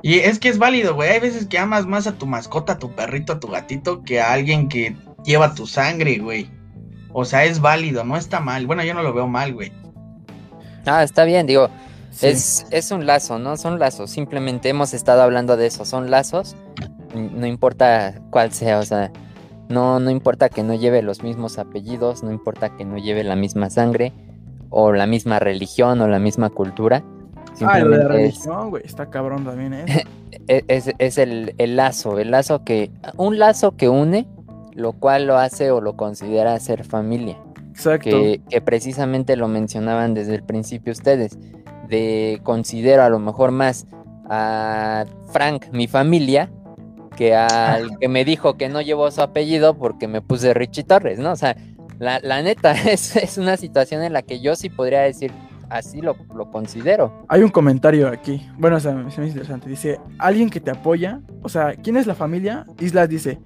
Y es que es válido, güey. Hay veces que amas más a tu mascota, a tu perrito, a tu gatito, que a alguien que lleva tu sangre, güey. O sea, es válido, no está mal. Bueno, yo no lo veo mal, güey. Ah, está bien, digo. Es, es un lazo, ¿no? Son lazos. Simplemente hemos estado hablando de eso. Son lazos. No importa cuál sea, o sea, no, no importa que no lleve los mismos apellidos, no importa que no lleve la misma sangre, o la misma religión, o la misma cultura. Ah, lo de la religión, güey, está cabrón también, ¿eh? [LAUGHS] es, es el, el, lazo, el lazo que, un lazo que une, lo cual lo hace o lo considera ser familia. Exacto. Que, que precisamente lo mencionaban desde el principio ustedes, de considero a lo mejor más a Frank, mi familia, que al que me dijo que no llevó su apellido porque me puse Richie Torres, ¿no? O sea, la, la neta, [LAUGHS] es, es, una situación en la que yo sí podría decir, así lo, lo, considero. Hay un comentario aquí, bueno, o sea, me me interesante. Dice, alguien que te apoya, o sea, ¿quién es la familia? Islas dice,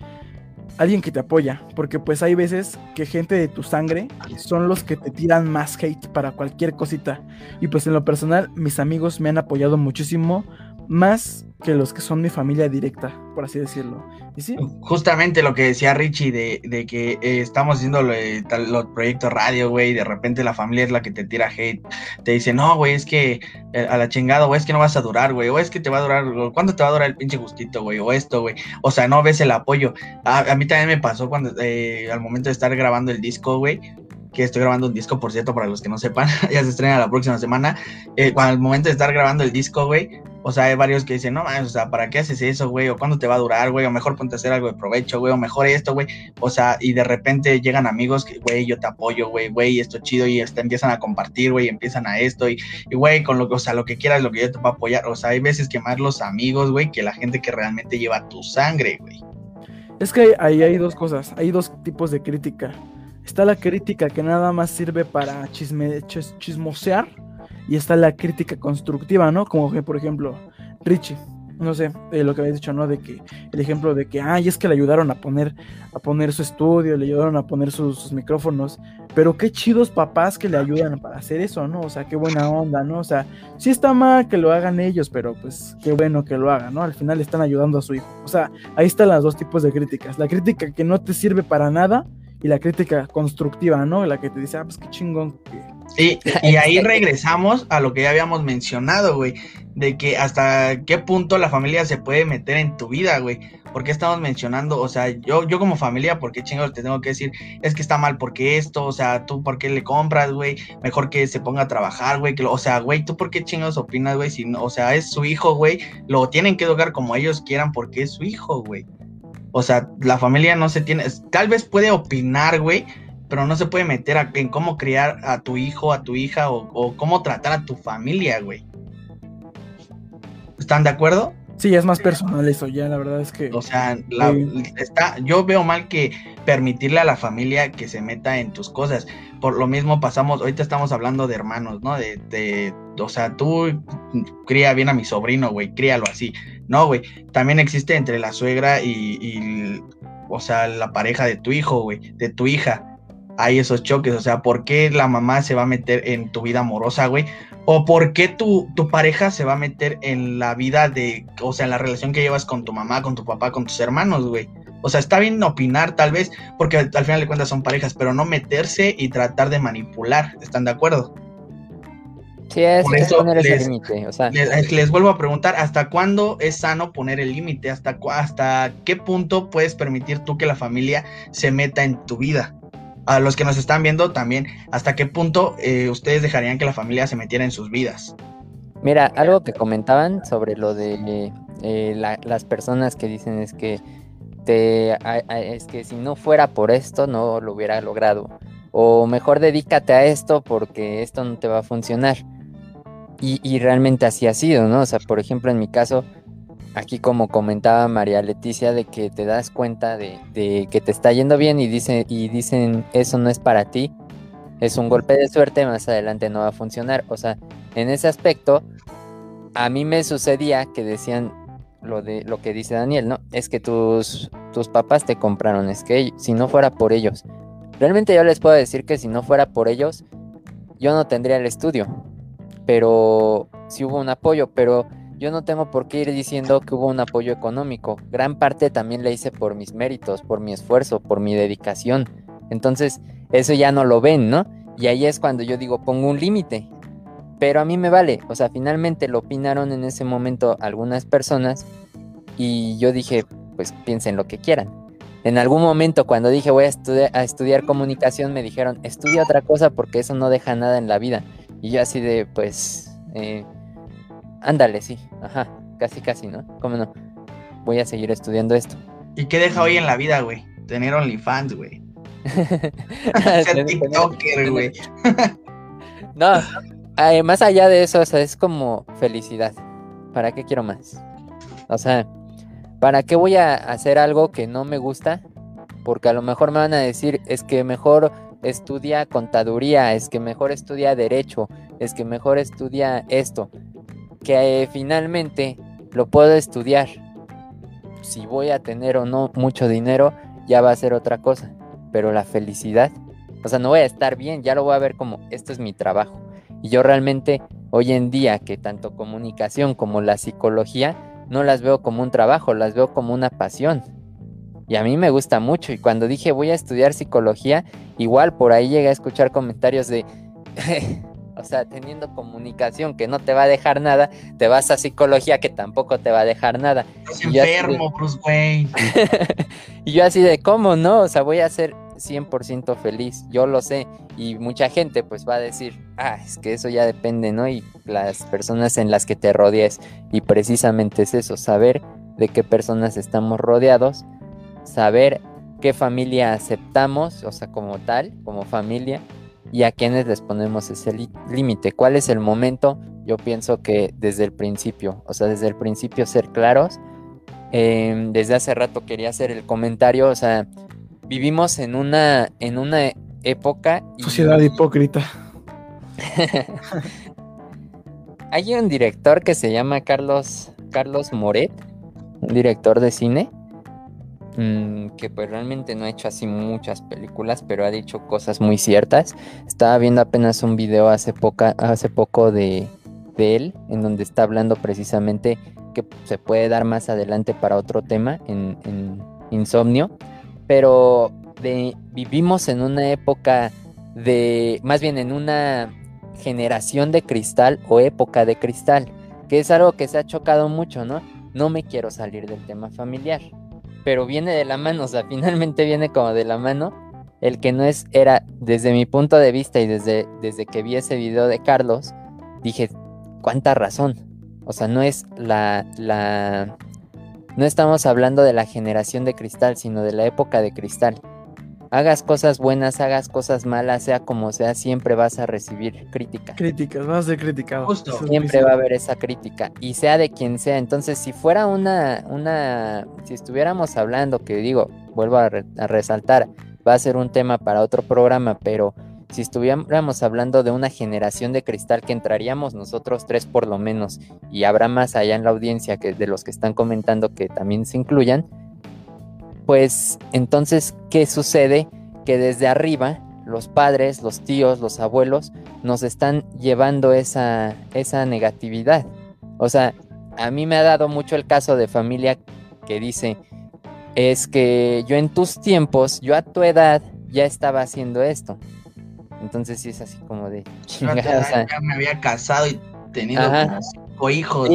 alguien que te apoya, porque pues hay veces que gente de tu sangre son los que te tiran más hate para cualquier cosita. Y pues en lo personal, mis amigos me han apoyado muchísimo más que los que son mi familia directa, por así decirlo. ¿Y sí? Justamente lo que decía Richie de, de que eh, estamos haciendo lo, los proyectos radio, güey, y de repente la familia es la que te tira hate. Te dice, no, güey, es que eh, a la chingada, güey, es que no vas a durar, güey, o es que te va a durar, ¿cuándo te va a durar el pinche gustito, güey? O esto, güey. O sea, no ves el apoyo. A, a mí también me pasó cuando, eh, al momento de estar grabando el disco, güey, que estoy grabando un disco, por cierto, para los que no sepan, [LAUGHS] ya se estrena la próxima semana. Eh, cuando al momento de estar grabando el disco, güey, o sea, hay varios que dicen, no mames, o sea, ¿para qué haces eso, güey? O cuándo te va a durar, güey, o mejor ponte a hacer algo de provecho, güey, o mejor esto, güey. O sea, y de repente llegan amigos que, güey, yo te apoyo, güey, güey, esto chido, y este, empiezan a compartir, güey, empiezan a esto, y, güey, con lo que, o sea, lo que quieras, lo que yo te puedo apoyar. O sea, hay veces que más los amigos, güey, que la gente que realmente lleva tu sangre, güey. Es que ahí hay dos cosas, hay dos tipos de crítica. Está la crítica que nada más sirve para chisme, chis, chismosear y está la crítica constructiva, ¿no? Como que, por ejemplo, Richie, no sé, eh, lo que habéis dicho, ¿no? De que el ejemplo de que, ay, es que le ayudaron a poner, a poner su estudio, le ayudaron a poner sus, sus, micrófonos, pero qué chidos papás que le ayudan para hacer eso, ¿no? O sea, qué buena onda, ¿no? O sea, sí está mal que lo hagan ellos, pero pues qué bueno que lo hagan, ¿no? Al final están ayudando a su hijo. O sea, ahí están los dos tipos de críticas. La crítica que no te sirve para nada y la crítica constructiva, ¿no? La que te dice, ah, pues qué chingón. Sí, [LAUGHS] y ahí regresamos a lo que ya habíamos mencionado, güey, de que hasta qué punto la familia se puede meter en tu vida, güey. porque estamos mencionando? O sea, yo, yo como familia, ¿por qué chingados te tengo que decir? Es que está mal porque esto, o sea, tú por qué le compras, güey, mejor que se ponga a trabajar, güey, o sea, güey, tú por qué chingados opinas, güey, si no, o sea, es su hijo, güey, lo tienen que educar como ellos quieran porque es su hijo, güey. O sea, la familia no se tiene, tal vez puede opinar, güey, pero no se puede meter en cómo criar a tu hijo, a tu hija o, o, cómo tratar a tu familia, güey. ¿Están de acuerdo? Sí, es más personal eso, ya la verdad es que... O sea, la, está, yo veo mal que permitirle a la familia que se meta en tus cosas. Por lo mismo pasamos, ahorita estamos hablando de hermanos, ¿no? De, de o sea, tú cría bien a mi sobrino, güey, críalo así. No, güey, también existe entre la suegra y, y, o sea, la pareja de tu hijo, güey, de tu hija. Hay esos choques, o sea, ¿por qué la mamá se va a meter en tu vida amorosa, güey? ¿O por qué tu, tu pareja se va a meter en la vida de, o sea, en la relación que llevas con tu mamá, con tu papá, con tus hermanos, güey? O sea, está bien opinar tal vez, porque al final de cuentas son parejas, pero no meterse y tratar de manipular, ¿están de acuerdo? Sí, es, Por eso poner les, ese límite. O sea. les, les, vuelvo a preguntar, ¿hasta cuándo es sano poner el límite? ¿Hasta, ¿Hasta qué punto puedes permitir tú que la familia se meta en tu vida? A los que nos están viendo también, ¿hasta qué punto eh, ustedes dejarían que la familia se metiera en sus vidas? Mira, algo que comentaban sobre lo de eh, la, las personas que dicen es que te, es que si no fuera por esto no lo hubiera logrado o mejor dedícate a esto porque esto no te va a funcionar. Y, y, realmente así ha sido, ¿no? O sea, por ejemplo, en mi caso, aquí como comentaba María Leticia, de que te das cuenta de, que te está yendo bien y, dice, y dicen eso no es para ti, es un golpe de suerte, más adelante no va a funcionar. O sea, en ese aspecto, a mí me sucedía que decían lo de lo que dice Daniel, ¿no? Es que tus, tus papás te compraron, es que si no fuera por ellos, Realmente yo les puedo decir que si no fuera por ellos, yo no tendría el estudio. Pero sí hubo un apoyo, pero yo no tengo por qué ir diciendo que hubo un apoyo económico. Gran parte también le hice por mis méritos, por mi esfuerzo, por mi dedicación. Entonces, eso ya no lo ven, ¿no? Y ahí es cuando yo digo, pongo un límite. Pero a mí me vale. O sea, finalmente lo opinaron en ese momento algunas personas y yo dije, pues piensen lo que quieran. En algún momento cuando dije voy a, estudiar, comunicación me dijeron, estudia otra cosa porque eso no deja nada en la vida. Y yo así de, pues, eh, ándale, sí, ajá, casi, casi, ¿no? ¿Cómo no? Voy a seguir estudiando esto. ¿Y qué deja hoy en la vida, güey? Tener OnlyFans, güey. [LAUGHS] [LAUGHS] Ser TikToker, güey. no, más allá de eso, o sea, es como felicidad. ¿Para qué quiero más? O sea, ¿para qué voy a hacer algo que no me gusta? Porque a lo mejor me van a decir, es que mejor estudia contaduría, es que mejor estudia derecho, es que mejor estudia esto, que eh, finalmente lo puedo estudiar. Si voy a tener o no mucho dinero, ya va a ser otra cosa, pero la felicidad, o sea, no voy a estar bien, ya lo voy a ver como, esto es mi trabajo. Y yo realmente, hoy en día, que tanto comunicación como la psicología, no las veo como un trabajo, las veo como una pasión. Y a mí me gusta mucho. Y cuando dije voy a estudiar psicología, igual por ahí llegué a escuchar comentarios de, [LAUGHS] o sea, teniendo comunicación que no te va a dejar nada, te vas a psicología que tampoco te va a dejar nada. Estás enfermo, Bruce Wayne. [LAUGHS] y yo así de, ¿cómo no? O sea, voy a ser 100% feliz, yo lo sé. Y mucha gente pues va a decir, ah, es que eso ya depende, ¿no? Y las personas en las que te rodees. Y precisamente es eso, saber de qué personas estamos rodeados, saber qué familia aceptamos, o sea, como tal, como familia, y a quienes les ponemos ese límite. ¿Cuál es el momento? Yo pienso que desde el principio, o sea, desde el principio ser claros. Em, desde hace rato quería hacer el comentario, o sea, vivimos en una, en una época... Sociedad hipócrita. [LAUGHS] Hay un director que se llama Carlos, Carlos Moret, un director de cine, mm, que pues realmente no ha hecho así muchas películas, pero ha dicho cosas muy ciertas. Estaba viendo apenas un video hace, poca, hace poco de, él, en donde está hablando precisamente que se puede dar más adelante para otro tema en, en Insomnio, pero vivimos en una época de, más bien en una generación de cristal o época de cristal, que es algo que se ha chocado mucho, ¿no? No me quiero salir del tema familiar, pero viene de la mano, o sea, finalmente viene como de la mano el que no es, era desde mi punto de vista y desde, desde que vi ese video de Carlos, dije, ¿cuánta razón? O sea, no es la, la, no estamos hablando de la generación de cristal, sino de la época de cristal. Hagas cosas buenas, hagas cosas malas, sea como sea, siempre vas a recibir crítica. Críticas, vas a ser criticado. Justo. Siempre va a haber esa crítica. Y sea de quien sea. Entonces, si fuera una, una, si estuviéramos hablando, que digo, vuelvo a, a resaltar, va a ser un tema para otro programa, pero si estuviéramos hablando de una generación de cristal que entraríamos nosotros tres por lo menos y habrá más allá en la audiencia que de los que están comentando que también se incluyan, pues entonces, ¿qué sucede? Que desde arriba los padres, los tíos, los abuelos nos están llevando esa, esa negatividad. O sea, a mí me ha dado mucho el caso de familia que dice, es que yo en tus tiempos, yo a tu edad ya estaba haciendo esto. Entonces sí es así como de chingada. ya me había casado y tenido como cinco hijos,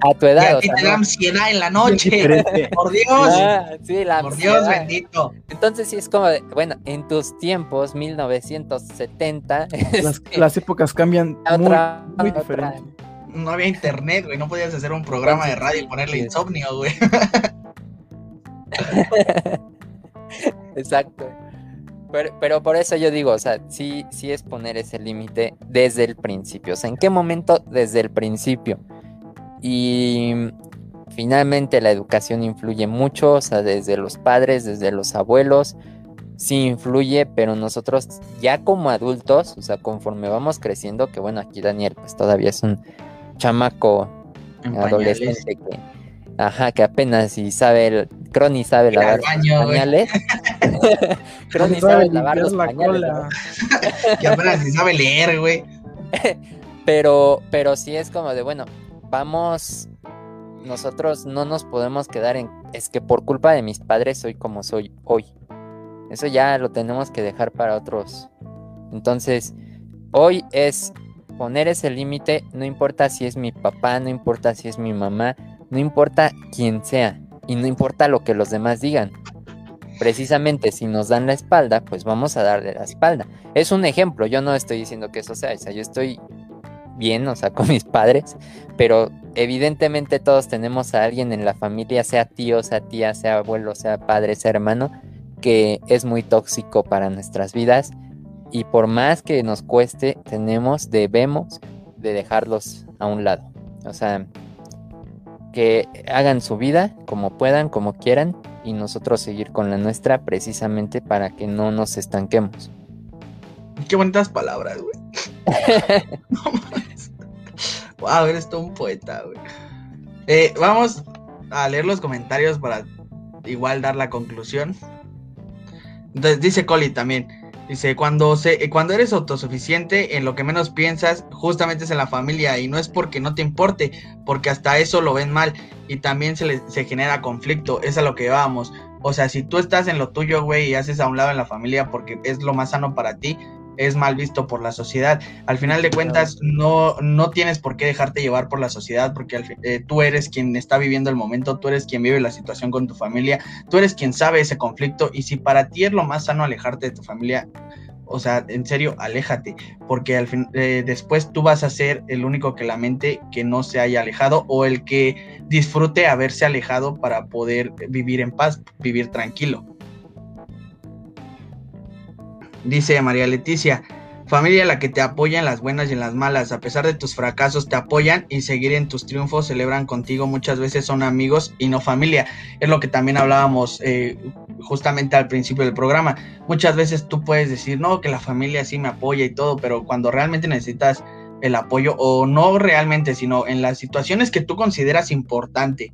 a, tu edad. Y a ti te da ansiedad en la noche. [LAUGHS] por Dios. Ah, sí, la por Dios bendito. Entonces sí es como de, bueno, en tus tiempos, 1970. [LAUGHS] Las, las épocas cambian otra, muy, muy diferente. No había internet, güey. No podías hacer un programa de radio y ponerle insomnio, güey. [LAUGHS] Exacto. Pero, por eso yo digo, o sea, sí, sí es poner ese límite desde el principio. O sea, ¿en qué momento? Desde el principio. Y finalmente la educación influye mucho, o sea, desde los padres, desde los abuelos, sí influye, pero nosotros ya como adultos, o sea, conforme vamos creciendo, que bueno, aquí Daniel pues todavía es un chamaco adolescente que Ajá, que apenas si sabe, el, Crony sabe [LAUGHS] [LAUGHS] lavar los pañales. Crony sabe lavar los [LAUGHS] pañales. que apenas si sabe leer, güey. pero, pero sí es como de, bueno, vamos, nosotros no nos podemos quedar en, es que por culpa de mis padres soy como soy hoy. Eso ya lo tenemos que dejar para otros. Entonces, hoy es poner ese límite, no importa si es mi papá, no importa si es mi mamá, no importa quién sea y no importa lo que los demás digan. Precisamente si nos dan la espalda, pues vamos a darle la espalda. Es un ejemplo, yo no estoy diciendo que eso sea, o sea, yo estoy bien, o sea, [LAUGHS] con mis padres, pero evidentemente todos tenemos a alguien en la familia, sea tío, sea tía, sea abuelo, sea padre, sea hermano, que es muy tóxico para nuestras vidas y por más que nos cueste, tenemos, debemos de dejarlos a un lado. O sea, que hagan su vida como puedan, como quieran, y nosotros seguir con la nuestra precisamente para que no nos estanquemos. Qué bonitas palabras, güey. [LAUGHS] no más. Wow, eres todo un poeta, güey. Eh, vamos a leer los comentarios para igual dar la conclusión. Entonces dice Coli también. Dice, cuando, se, cuando eres autosuficiente, en lo que menos piensas, justamente es en la familia, y no es porque no te importe, porque hasta eso lo ven mal, y también se, le, se genera conflicto, es a lo que vamos. O sea, si tú estás en lo tuyo, güey, y haces a un lado en la familia porque es lo más sano para ti, es mal visto por la sociedad. Al final de cuentas, no, no tienes por qué dejarte llevar por la sociedad, porque eh, tú eres quien está viviendo el momento, tú eres quien vive la situación con tu familia, tú eres quien sabe ese conflicto, y si para ti es lo más sano alejarte de tu familia, o sea, en serio, aléjate, porque al fin, eh, después tú vas a ser el único que lamente que no se haya alejado o el que disfrute haberse alejado para poder vivir en paz, vivir tranquilo. Dice María Leticia, familia la que te apoya en las buenas y en las malas, a pesar de tus fracasos te apoyan y seguir en tus triunfos, celebran contigo, muchas veces son amigos y no familia. Es lo que también hablábamos eh, justamente al principio del programa. Muchas veces tú puedes decir, no, que la familia sí me apoya y todo, pero cuando realmente necesitas el apoyo, o no realmente, sino en las situaciones que tú consideras importante,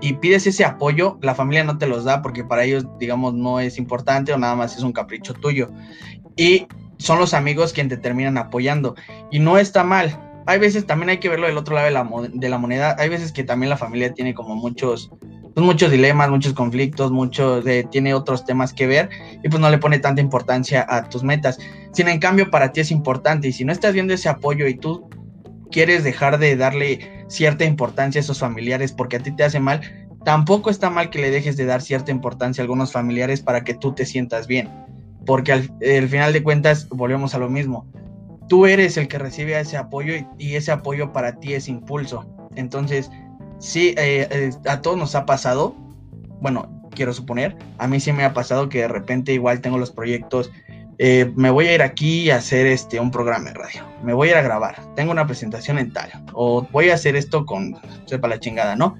y pides ese apoyo, la familia no te los da porque para ellos, digamos, no es importante o nada más es un capricho tuyo. Y son los amigos quienes te terminan apoyando. Y no está mal. Hay veces también hay que verlo del otro lado de la, de la moneda. Hay veces que también la familia tiene como muchos, pues muchos dilemas, muchos conflictos, muchos, tiene otros temas que ver y pues no le pone tanta importancia a tus metas. Sin en cambio para ti es importante y si no estás viendo ese apoyo y tú quieres dejar de darle cierta importancia a esos familiares porque a ti te hace mal, tampoco está mal que le dejes de dar cierta importancia a algunos familiares para que tú te sientas bien. Porque al, final de cuentas volvemos a lo mismo. Tú eres el que recibe ese apoyo y, ese apoyo para ti es impulso. Entonces, sí, eh, eh, a todos nos ha pasado, bueno, quiero suponer, a mí sí me ha pasado que de repente igual tengo los proyectos eh, me voy a ir aquí a hacer este un programa de radio, me voy a ir a grabar, tengo una presentación en tal, o voy a hacer esto con, sepa la chingada, ¿no?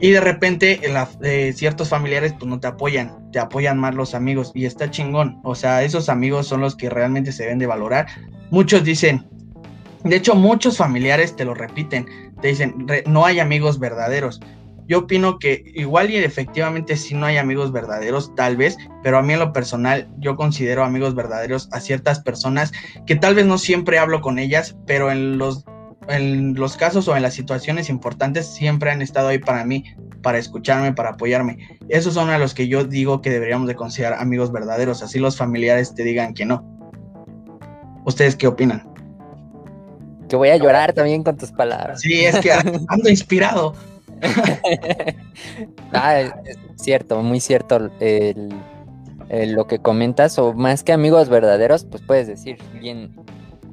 Y de repente eh, ciertos familiares pues no te apoyan, te apoyan más los amigos. Y está chingón, o sea, esos amigos son los que realmente se deben de valorar. Muchos dicen, de hecho muchos familiares te lo repiten, te dicen, no hay amigos verdaderos yo opino que igual y efectivamente sí no hay amigos verdaderos, tal vez, pero a mí en lo personal yo considero amigos verdaderos a ciertas personas que tal vez no siempre hablo con ellas, pero en los, en los casos o en las situaciones importantes siempre han estado ahí para mí, para escucharme, para apoyarme. Esos son a los que yo digo que deberíamos de considerar amigos verdaderos, así los familiares te digan que no. ¿Ustedes qué opinan? Que voy a llorar también con tus palabras. Sí, es que ando inspirado. [LAUGHS] [LAUGHS] ah, es cierto, muy cierto lo que comentas, o más que amigos verdaderos, pues puedes decir, bien,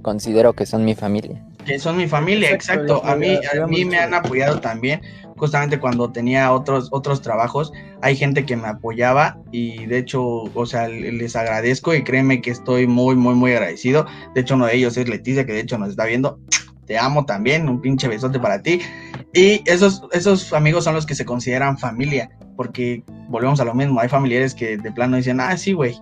considero que son mi familia. Que son mi familia, exacto. A mí, a mí me han apoyado también, justamente cuando tenía otros, otros trabajos, hay gente que me apoyaba y de hecho, o sea, les agradezco y créeme que estoy muy, muy, muy agradecido. De hecho, uno de ellos es Leticia, que de hecho nos está viendo te amo también, un pinche besote para ti. Y esos, esos amigos son los que se consideran familia, porque volvemos a lo mismo, hay familiares que de plano dicen, ah, sí, güey,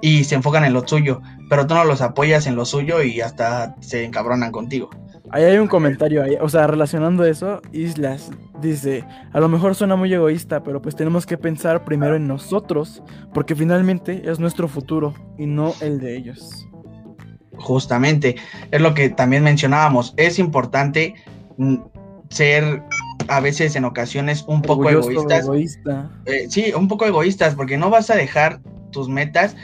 y se enfocan en lo suyo, pero tú no los apoyas en lo suyo y hasta se encabronan contigo. Ahí hay un comentario, o sea, relacionando eso, Islas dice, a lo mejor suena muy egoísta, pero pues tenemos que pensar primero en nosotros, porque finalmente es nuestro futuro y no el de ellos. Justamente, es lo que también mencionábamos, es importante mm, ser a veces en ocasiones un poco egoístas. Egoísta. Eh, sí, un poco egoístas, porque no vas a dejar tus metas.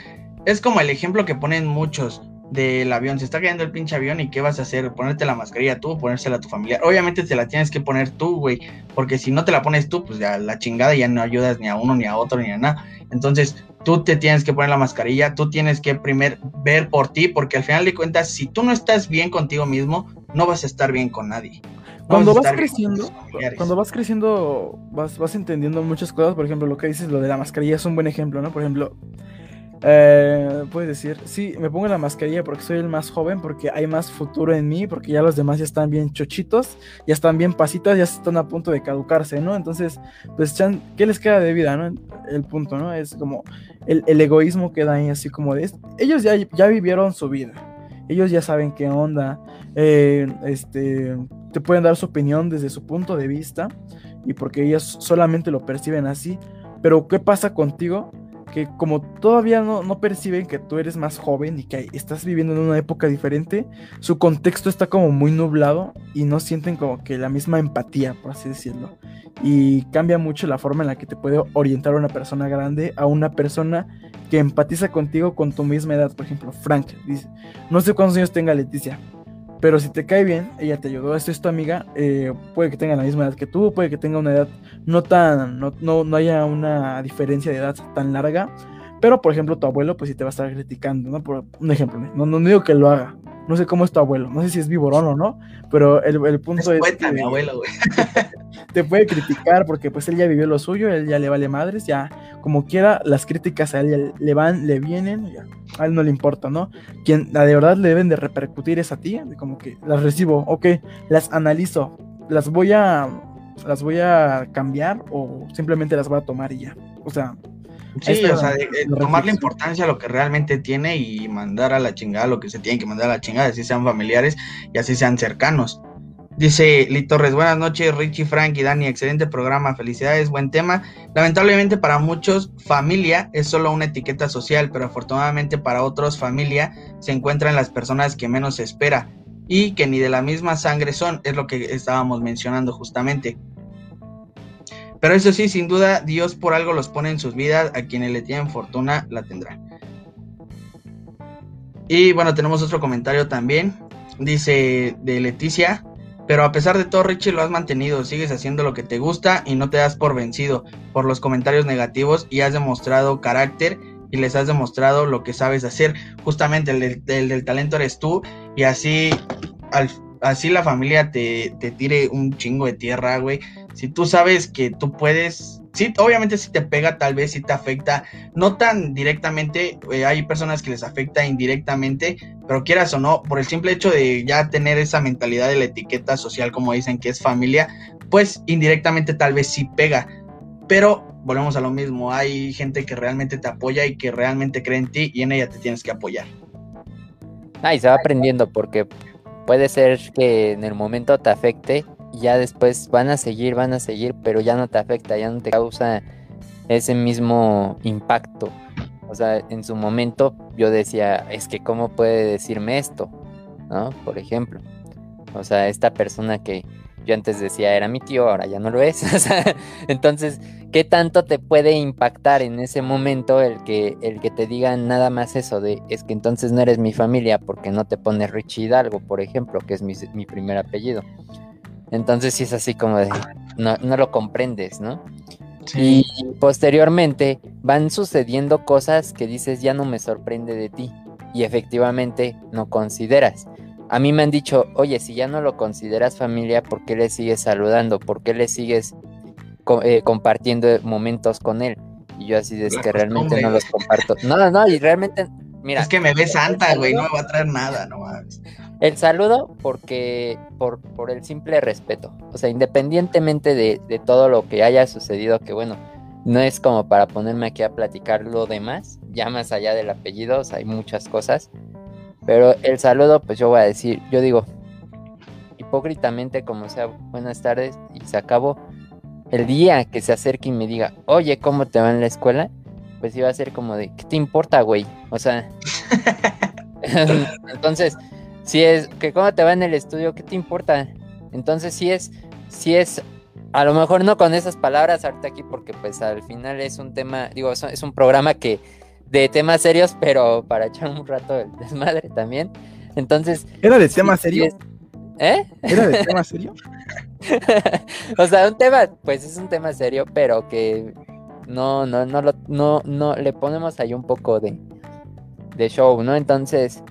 Es como el ejemplo que ponen muchos del avión. Se está cayendo el pinche avión y ¿qué vas a hacer? Ponerte la mascarilla tú, ponérsela a tu familia. Obviamente te la tienes que poner tú, güey, porque si no te la pones tú, pues ya la chingada ya no ayudas ni a uno, ni a otro, ni a nada. Entonces, tú te tienes que poner la mascarilla, tú tienes que primero ver por ti, porque al final de cuentas, si tú no estás bien contigo mismo, no vas a estar bien con nadie. cuando vas creciendo, cuando vas creciendo, vas, vas entendiendo muchas cosas. Por ejemplo, lo que dices, lo de la mascarilla es un buen ejemplo, ¿no? Por ejemplo, eh, puedes decir, sí, me pongo la mascarilla porque soy el más joven, porque hay más futuro en mí, porque ya los demás ya están bien chochitos, ya están bien pasitas, ya están a punto de caducarse, ¿no? Entonces, pues, ¿qué les queda de vida, no? El punto, ¿no? Es como el, egoísmo queda ahí, así como de, ellos ya, ya vivieron su vida, ellos ya saben qué onda, eh, este, te pueden dar su opinión desde su punto de vista y porque ellos solamente lo perciben así, pero ¿qué pasa contigo? Que como todavía no, perciben que tú eres más joven y que estás viviendo en una época diferente, su contexto está como muy nublado y no sienten como que la misma empatía, por así decirlo. Y cambia mucho la forma en la que te puede orientar una persona grande a una persona que empatiza contigo con tu misma edad. Por ejemplo, Frank dice, no sé cuántos años tenga Leticia, pero si te cae bien, ella te ayudó, esto es tu amiga, eh, puede que tenga la misma edad que tú, puede que tenga una edad no tan, no, no, no haya una diferencia de edad tan larga, pero por ejemplo tu abuelo pues sí te va a estar criticando, ¿no? Por un ejemplo, no, no digo que lo haga, no sé cómo es tu abuelo, no sé si es viborón o no, pero el, el punto es, mi abuelo, güey. [LAUGHS] te puede criticar porque pues él ya vivió lo suyo, él ya le vale madres, ya como quiera, las críticas a él le van, le vienen, ya, a él no le importa, ¿no? Quien la de verdad le deben de repercutir es a ti, como que las recibo, ok, las analizo, las voy a, las voy a cambiar o simplemente las voy a tomar y ya, o sea, Sí, o sea, tomar la importancia a lo que realmente tiene y mandar a la chingada lo que se tiene que mandar a la chingada, así sean familiares y así sean cercanos. Dice Lee Torres, buenas noches, Richie, Frank y Dani, excelente programa, felicidades, buen tema. Lamentablemente para muchos, familia es solo una etiqueta social, pero afortunadamente para otros, familia se encuentra en las personas que menos se espera y que ni de la misma sangre son, es lo que estábamos mencionando justamente. Pero eso sí, sin duda, Dios por algo los pone en sus vidas, a quienes le tienen fortuna la tendrá. Y bueno, tenemos otro comentario también. Dice de Leticia, pero a pesar de todo, Richie, lo has mantenido, sigues haciendo lo que te gusta y no te das por vencido por los comentarios negativos y has demostrado carácter y les has demostrado lo que sabes hacer. Justamente el del, talento eres tú y así, así la familia te, te tire un chingo de tierra, güey si tú sabes que tú puedes, sí, obviamente si te pega, tal vez si te afecta, no tan directamente, eh, hay personas que les afecta indirectamente, pero quieras o no, por el simple hecho de ya tener esa mentalidad de la etiqueta social, como dicen que es familia, pues indirectamente tal vez sí pega, pero volvemos a lo mismo, hay gente que realmente te apoya y que realmente cree en ti y en ella te tienes que apoyar. Ah, y se va aprendiendo porque puede ser que en el momento te afecte ya después van a seguir, van a seguir, pero ya no te afecta, ya no te causa ese mismo impacto. O sea, en su momento yo decía, es que cómo puede decirme esto, ¿no? Por ejemplo. O sea, esta persona que yo antes decía era mi tío, ahora ya no lo es. [LAUGHS] Entonces, ¿qué tanto te puede impactar en ese momento el que, el que te digan nada más eso de, es que entonces no eres mi familia porque no te pones Richie Hidalgo, por ejemplo, que es mi, mi primer apellido? Entonces sí es así como de, no, lo comprendes, ¿no? Y posteriormente van sucediendo cosas que dices, ya no me sorprende de ti. Y efectivamente no consideras. A mí me han dicho, oye, si ya no lo consideras familia, ¿por qué le sigues saludando? ¿Por qué le sigues eh, compartiendo momentos con él? Y yo así es que realmente no los comparto. No, no, y realmente, mira. Es que me ve santa, güey, no me va a traer nada, no mames. El saludo porque por, por el simple respeto. O sea, independientemente de, todo lo que haya sucedido, que bueno, no es como para ponerme aquí a platicar lo demás, ya más allá del apellido, o sea, hay muchas cosas. Pero el saludo, pues yo voy a decir, yo digo, hipócritamente como sea, buenas tardes, y se acabó. El día que se acerque y me diga, oye, ¿cómo te va en la escuela? Pues iba a ser como de, ¿qué te importa, güey? O sea, [LAUGHS] [LAUGHS] entonces, si es que cómo te va en el estudio, ¿qué te importa? Entonces, si es, sí es, a lo mejor no con esas palabras ahorita aquí, porque pues al final es un tema, digo, es, es un programa que de temas serios, pero para echar un rato el desmadre también. Entonces. ¿Era de tema serio? ¿Eh? ¿Era de tema serio? [LAUGHS] o sea, un tema, pues es un tema serio, pero que no, no, no, lo, no, no, le ponemos ahí un poco de, de show, ¿no? Entonces,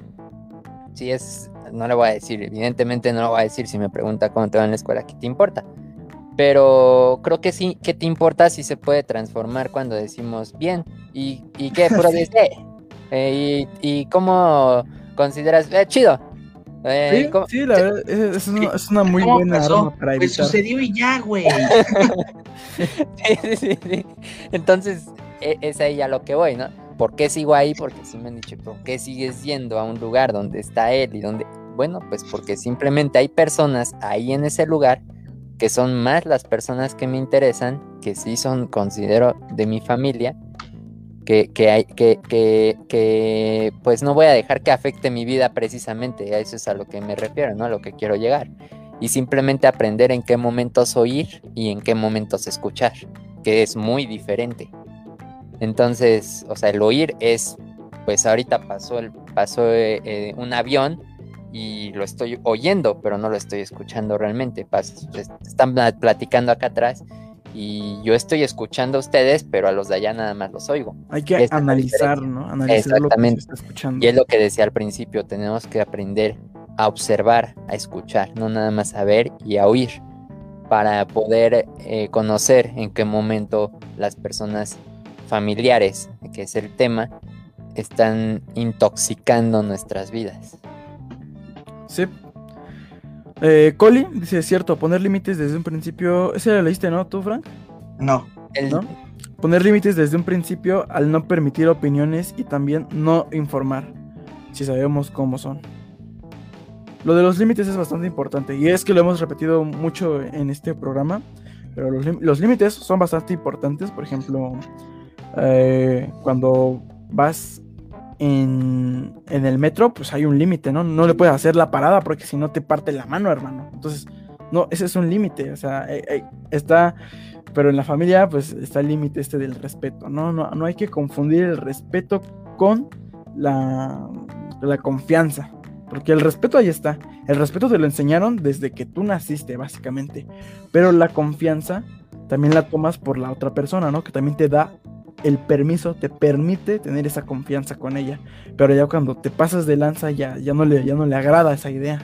si es, no le voy a decir, evidentemente no lo voy a decir si me pregunta cómo te va en la escuela, ¿qué te importa? Pero creo que sí, ¿qué te importa si se puede transformar cuando decimos bien? ¿Y, y qué? [LAUGHS] Pero dice, eh, y, y cómo consideras, eh, chido, eh, sí, la verdad, es, una, muy buena arma para pues evitar. Pues sucedió y ya, güey. [LAUGHS] sí, sí, sí, Entonces, e, es ahí a lo que voy, ¿no? ¿Por qué sigo ahí? Porque sí me han dicho, ¿por qué sigues yendo a un lugar donde está él y donde... Bueno, pues porque simplemente hay personas ahí en ese lugar que son más las personas que me interesan, que sí son, considero, de mi familia, que, que, hay, que, que, que, pues no voy a dejar que afecte mi vida precisamente, a eso es a lo que me refiero, ¿no? A lo que quiero llegar. Y simplemente aprender en qué momentos oír y en qué momentos escuchar, que es muy diferente. Entonces, o sea, el oír es, pues ahorita pasó, el, pasó eh, eh, un avión y lo estoy oyendo, pero no lo estoy escuchando realmente. están platicando acá atrás y yo estoy escuchando a ustedes, pero a los de allá nada más los oigo. Hay que analizar, ¿no? Analizar Exactamente. Lo que se está escuchando. Y es lo que decía al principio, tenemos que aprender a observar, a escuchar, no nada más a ver y a oír, para poder eh, conocer en qué momento las personas familiares, que es el tema, están intoxicando nuestras vidas. Sí, eh, Coli dice, es cierto, poner límites desde un principio. Ese lo leíste, ¿no? ¿Tú, Frank? No. ¿No? Poner límites desde un principio al no permitir opiniones y también no informar, si sabemos cómo son. Lo de los límites es bastante importante y es que lo hemos repetido mucho en este programa, pero los, límites son bastante importantes. Por ejemplo, eh, cuando vas en, el metro, pues hay un límite, ¿no? No le puedes hacer la parada porque si no te parte la mano, hermano. Entonces, no, ese es un límite, o sea, eh, eh, está, pero en la familia, pues está el límite este del respeto, ¿no? ¿no? No hay que confundir el respeto con la, la confianza, porque el respeto ahí está. El respeto te lo enseñaron desde que tú naciste, básicamente. Pero la confianza también la tomas por la otra persona, ¿no? Que también te da el permiso te permite tener esa confianza con ella. Pero ya cuando te pasas de lanza ya, ya, no, le, ya no le agrada esa idea.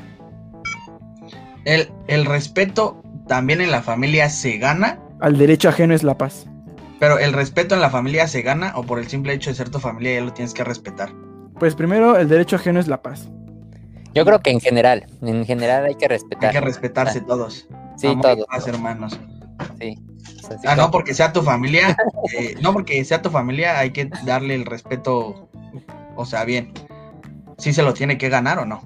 El, el respeto también en la familia se gana. Al derecho ajeno es la paz. Pero el respeto en la familia se gana o por el simple hecho de ser tu familia ya lo tienes que respetar. Pues primero el derecho ajeno es la paz. Yo creo que en general, en general hay que respetar. Hay que respetarse todos. Sí, todos. hermanos. Sí ah, no, porque sea tu familia, eh, no porque sea tu familia, hay que darle el respeto, o sea, bien. Si se lo tiene que ganar o no.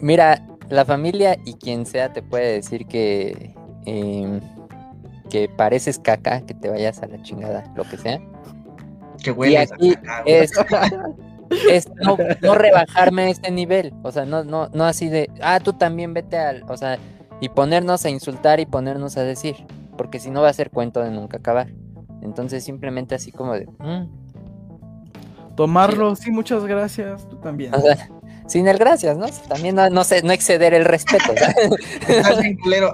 Mira, la familia y quien sea te puede decir que, em, que pareces caca, que te vayas a la chingada, lo que sea. Que hueles es, [LAUGHS] es no, no, rebajarme a este nivel, o sea, no, no, no así de, ah, tú también vete al, o sea, y ponernos a insultar y ponernos a decir porque si no va a ser cuento de nunca acabar. Entonces simplemente así como de... Mm". Tomarlo, sí. muchas gracias, tú también. [LAUGHS] sin el gracias, ¿no? También no, sé, no exceder el respeto.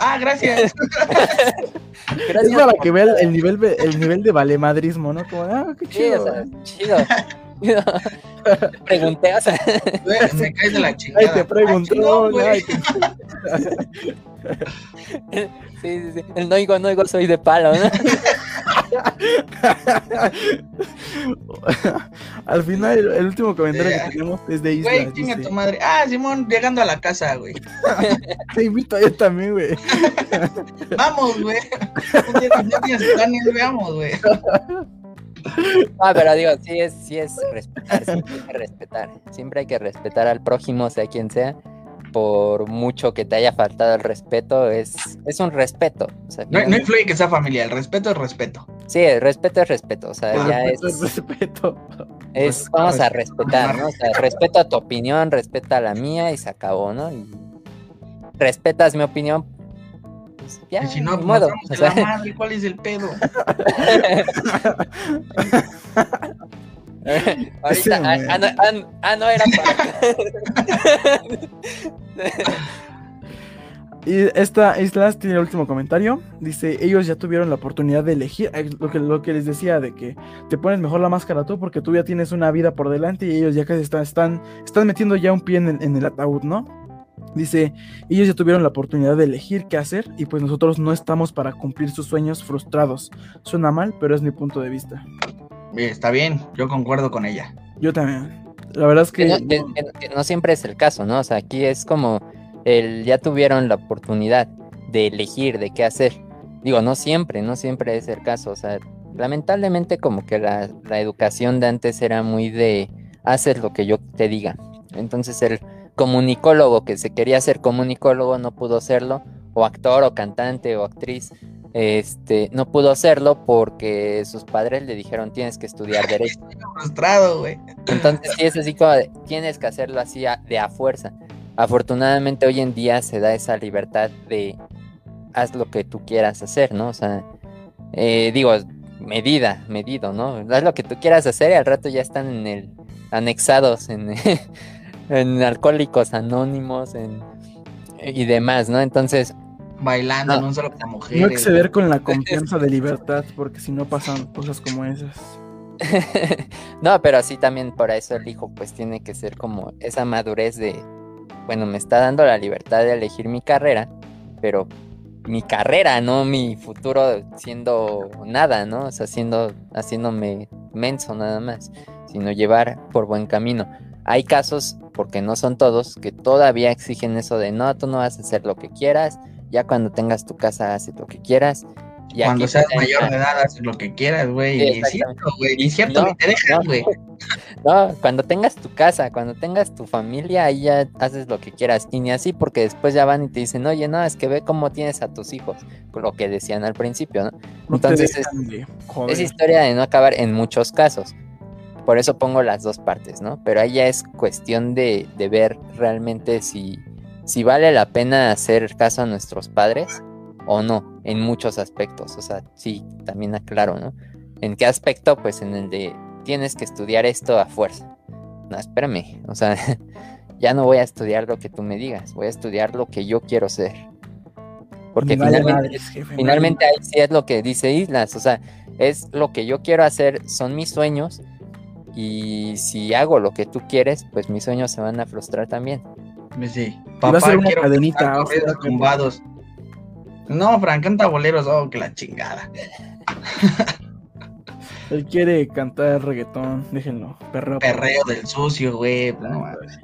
Ah, gracias. [LAUGHS] gracias. Es para que vea el, nivel, el nivel de valemadrismo, ¿no? Como, ah, qué chido. chido. [LAUGHS] Pregunté, o sea. Me caes de la chingada. Ay, te preguntó. Ay, [LAUGHS] Sí, sí, sí. El noigo, noigo, soy de palo, ¿no? [LAUGHS] Al final, el, último comentario que tenemos es de Isla. Güey, chinga tu madre. Ah, Simón, llegando a la casa, güey. Te invito a yo también, güey. Vamos, güey. Día tienes planes, veamos, güey. [LAUGHS] Ah, pero digo, sí es, sí es respetar, siempre hay que respetar. Siempre hay que respetar al prójimo, sea quien sea por mucho que te haya faltado el respeto, es, es un respeto. no, influye que sea familia, el respeto es respeto. Sí, el respeto es respeto, o sea, ya es... respeto. Es, vamos a respetar, ¿no? O sea, respeto a tu opinión, respeta la mía y se acabó, ¿no? Y respetas mi opinión, pues ya, Y si no, ni pues modo. nos o damos en sea, la madre, ¿cuál es el pedo? [LAUGHS] ahorita, ah, ah, no, ah, ah, no era para... [LAUGHS] Y esta Islas tiene el último comentario. Dice, ellos ya tuvieron la oportunidad de elegir. eh, Lo que, lo que les decía de que te pones mejor la máscara tú porque tú ya tienes una vida por delante y ellos ya casi están, están, están metiendo ya un pie en el ataúd, ¿no? Dice, ellos ya tuvieron la oportunidad de elegir qué hacer y pues nosotros no estamos para cumplir sus sueños frustrados. Suena mal, pero es mi punto de vista. Eh, Está bien, yo concuerdo con ella. Yo también. La verdad es que... Que no, que- que- que no siempre es el caso, ¿no? O sea, aquí es como el ya tuvieron la oportunidad de elegir de qué hacer. Digo, no siempre, no siempre es el caso. O sea, lamentablemente como que la, la educación de antes era muy de haces lo que yo te diga. Entonces el comunicólogo que se quería ser comunicólogo no pudo serlo, o actor, o cantante, o actriz, este, no pudo serlo porque sus padres le dijeron tienes que estudiar [LAUGHS] derecho. Frustrado, güey. Entonces sí es así como de, tienes que hacerlo así a- de a fuerza. Afortunadamente hoy en día se da esa libertad de haz lo que tú quieras hacer, ¿no? O sea, eh, digo, medida, medido, ¿no? Haz lo que tú quieras hacer y al rato ya están en el anexados en, [LAUGHS] en alcohólicos anónimos en, y demás, ¿no? Entonces, Bailando, No. no, solo para mujeres. No exceder con la confianza de libertad porque si no pasan cosas como esas. [LAUGHS] no, pero sí también por eso el hijo pues tiene que ser como esa madurez de, bueno, me está dando la libertad de elegir mi carrera, pero mi carrera, no mi futuro siendo nada, ¿no? O sea, siendo, haciéndome menso nada más, sino llevar por buen camino. Hay casos, porque no son todos, que todavía exigen eso de, no, tú no vas a hacer lo que quieras, ya cuando tengas tu casa haces lo que quieras. Y Cuando aquí seas mayor de edad, haces lo que quieras, güey. Sí, Y es cierto, güey. Y es cierto, No, ni te dejan, no. güey. [LAUGHS] No, cuando tengas tu casa, cuando tengas tu familia, ahí ya haces lo que quieras. Y ni así, porque después ya van y te dicen, oye, no, es que ve cómo tienes a tus hijos, con lo que decían al principio, ¿no? Entonces dejan es historia de no acabar en muchos casos. Por eso pongo las dos partes, ¿no? Pero ahí ya es cuestión de, de ver realmente si, si vale la pena hacer caso a nuestros padres o no, en muchos aspectos. O sea, sí, también aclaro, ¿no? ¿En qué aspecto? Pues en el de tienes que estudiar esto a fuerza. No, espérame, o sea, [LAUGHS] ya no voy a estudiar lo que tú me digas, voy a estudiar lo que yo quiero ser. Porque vale finalmente, madres, jefe, ni finalmente ahí sí es lo que dice Islas, o sea, es lo que yo quiero hacer, son mis sueños, y si hago lo que tú quieres, pues mis sueños se van a frustrar también. Pues Sí. va a Papá, ser una cadenita, va a ser una tumbados. No, Fran, canta boleros. Oh, que la chingada. [LAUGHS] Él quiere cantar reggaetón, déjenlo. Perreo. Perreo del sucio, güey. No, mames.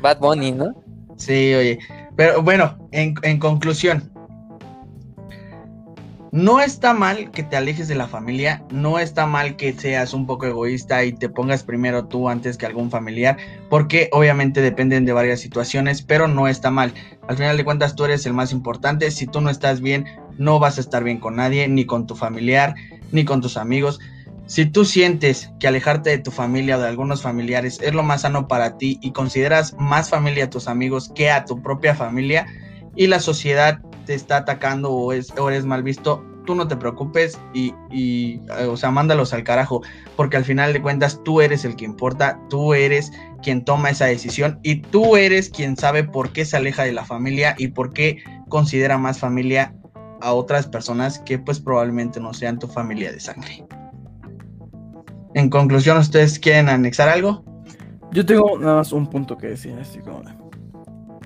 Bad Bunny, ¿no? Sí, oye. Pero bueno, en, en conclusión. No está mal que te alejes de la familia, no está mal que seas un poco egoísta y te pongas primero tú antes que algún familiar, porque obviamente dependen de varias situaciones, pero no está mal. Al final de cuentas tú eres el más importante, si tú no estás bien, no vas a estar bien con nadie, ni con tu familiar, ni con tus amigos. Si tú sientes que alejarte de tu familia o de algunos familiares es lo más sano para ti y consideras más familia a tus amigos que a tu propia familia y la sociedad te está atacando o, es, o eres mal visto, tú no te preocupes y, y, eh, o sea, mándalos al carajo, porque al final de cuentas tú eres el que importa, tú eres quien toma esa decisión y tú eres quien sabe por qué se aleja de la familia y por qué considera más familia a otras personas que pues probablemente no sean tu familia de sangre. En conclusión, ¿ustedes quieren anexar algo? Yo tengo nada más un punto que decir, así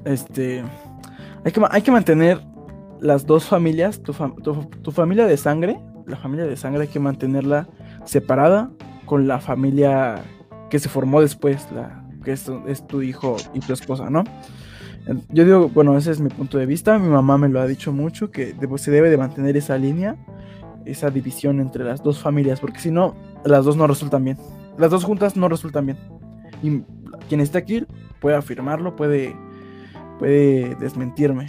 Este. Hay que, hay que mantener las dos familias. Tu, tu- familia de sangre. La familia de sangre hay que mantenerla separada con la familia que se formó después. La, que es, tu- hijo y tu esposa, ¿no? Yo digo, bueno, ese es mi punto de vista. Mi mamá me lo ha dicho mucho, que debo- se debe de mantener esa línea, esa división entre las dos familias, porque si no, las dos no resultan bien. Las dos juntas no resultan bien. Y quien esté aquí puede afirmarlo, puede, puede desmentirme.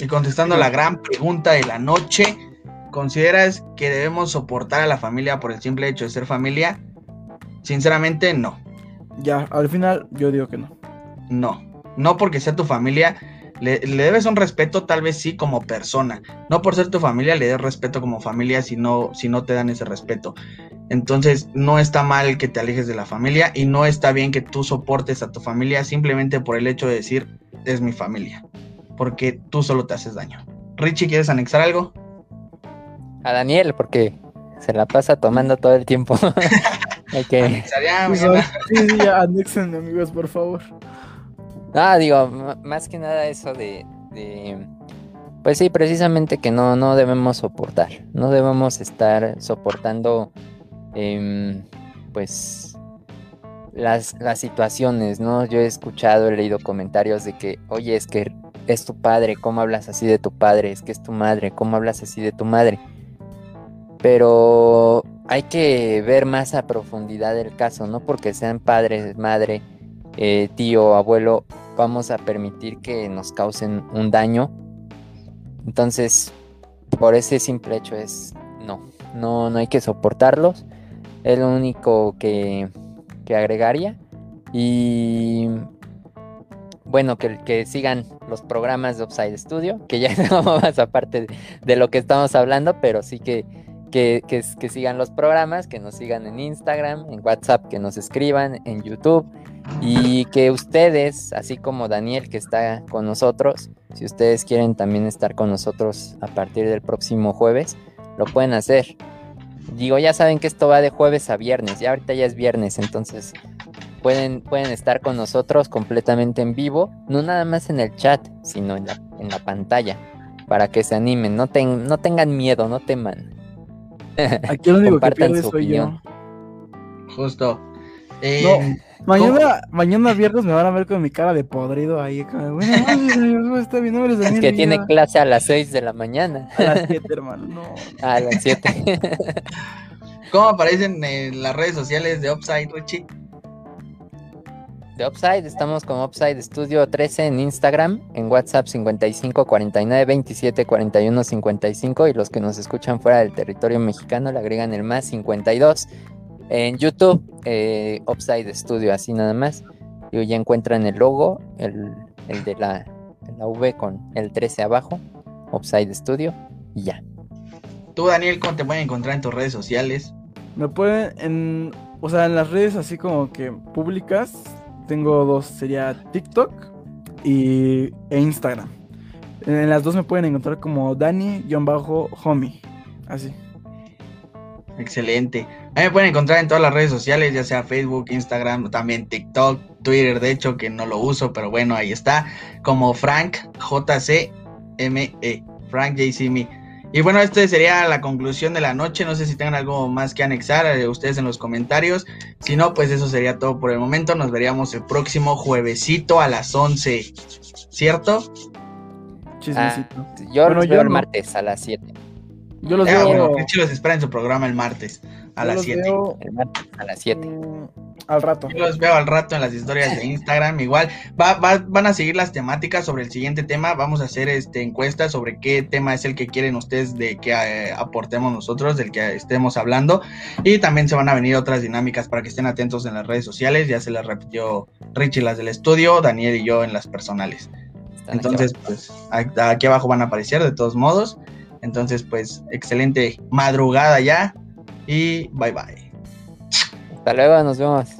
Y contestando a la gran pregunta de la noche, ¿consideras que debemos soportar a la familia por el simple hecho de ser familia? Sinceramente, no. Ya, al final yo digo que no. No. No porque sea tu familia, Le, debes un respeto, tal vez sí, como persona. No por ser tu familia, le des respeto como familia si no, si no te dan ese respeto. Entonces, no está mal que te alejes de la familia y no está bien que tú soportes a tu familia simplemente por el hecho de decir, es mi familia. Porque tú solo te haces daño. Richie, ¿quieres anexar algo? A Daniel, porque se la pasa tomando todo el tiempo. [LAUGHS] Hay que... Sí, sí, ya anexen, amigos, por favor. Ah, digo, más que nada eso de, Pues sí, precisamente que no, no debemos soportar. No debemos estar soportando, em, pues, las, las situaciones, ¿no? Yo he escuchado, he leído comentarios de que, oye, es que es tu padre, ¿cómo hablas así de tu padre? Es que es tu madre, ¿cómo hablas así de tu madre? Pero hay que ver más a profundidad el caso, no porque sean padres, madre, eh, tío, abuelo, vamos a permitir que nos causen un daño. Entonces, por ese simple hecho es no, no, no hay que soportarlos. Es lo único que, que agregaría. Y bueno, que, que, sigan los programas de Upside Studio, que ya [LAUGHS] no más aparte de lo que estamos hablando, pero sí que que, que, sigan los programas, que nos sigan en Instagram, en WhatsApp, que nos escriban, en YouTube y que ustedes, así como Daniel que está con nosotros, si ustedes quieren también estar con nosotros a partir del próximo jueves, lo pueden hacer. Digo, ya saben que esto va de jueves a viernes, ya ahorita ya es viernes, entonces pueden, pueden estar con nosotros completamente en vivo, no nada más en el chat, sino en la, en la pantalla, para que se animen, no, no tengan miedo, no teman. [LAUGHS] Aquí lo único que pierde soy yo. Justo. Eh, mañana, mañana viernes me van a ver con mi cara de podrido ahí. [LAUGHS] es que tiene clase a las 6 de la mañana. A las 7, hermano. No. [LAUGHS] A las 7. ¿Cómo aparecen en las redes sociales de Upside, Richie? De Upside. Estamos como Upside Studio 13 en Instagram, en WhatsApp 55 49 27 41 55 y los que nos escuchan fuera del territorio mexicano le agregan el más 52. En YouTube, eh, Upside Studio, así nada más. Y ya encuentran el logo, el, de la, la V con el 13 abajo, Upside Studio, y ya. Tú, Daniel, ¿cómo te pueden encontrar en tus redes sociales? Me pueden en, o sea, en las redes así como que públicas, tengo dos, sería TikTok y, e Instagram. En las dos me pueden encontrar como Dani-Homie. Así. Excelente. Me pueden encontrar en todas las redes sociales, ya sea Facebook, Instagram, también TikTok, Twitter, de hecho, que no lo uso, pero bueno, ahí está. Como Frank JCME. Frank JCME. Y bueno, esta sería la conclusión de la noche. No sé si tengan algo más que anexar a eh, ustedes en los comentarios. Si no, pues eso sería todo por el momento. Nos veríamos el próximo juevesito a las 11. ¿Cierto? Chismecito. Ah, yo los veo el martes a las 7. Yo los veo. Bueno, los espera en su programa el martes a las 7. El martes a las 7 al rato. Yo los veo al rato en las historias de [LAUGHS] Instagram. Igual va, van a seguir las temáticas sobre el siguiente tema. Vamos a hacer este encuestas sobre qué tema es el que quieren ustedes de que eh, aportemos nosotros, del que estemos hablando. Y también se van a venir otras dinámicas para que estén atentos en las redes sociales. Ya se las repitió Richie las del estudio, Daniel y yo en las personales. Entonces, pues aquí abajo van a aparecer de todos modos. Entonces, pues excelente madrugada ya y bye bye. Hasta luego, nos vemos.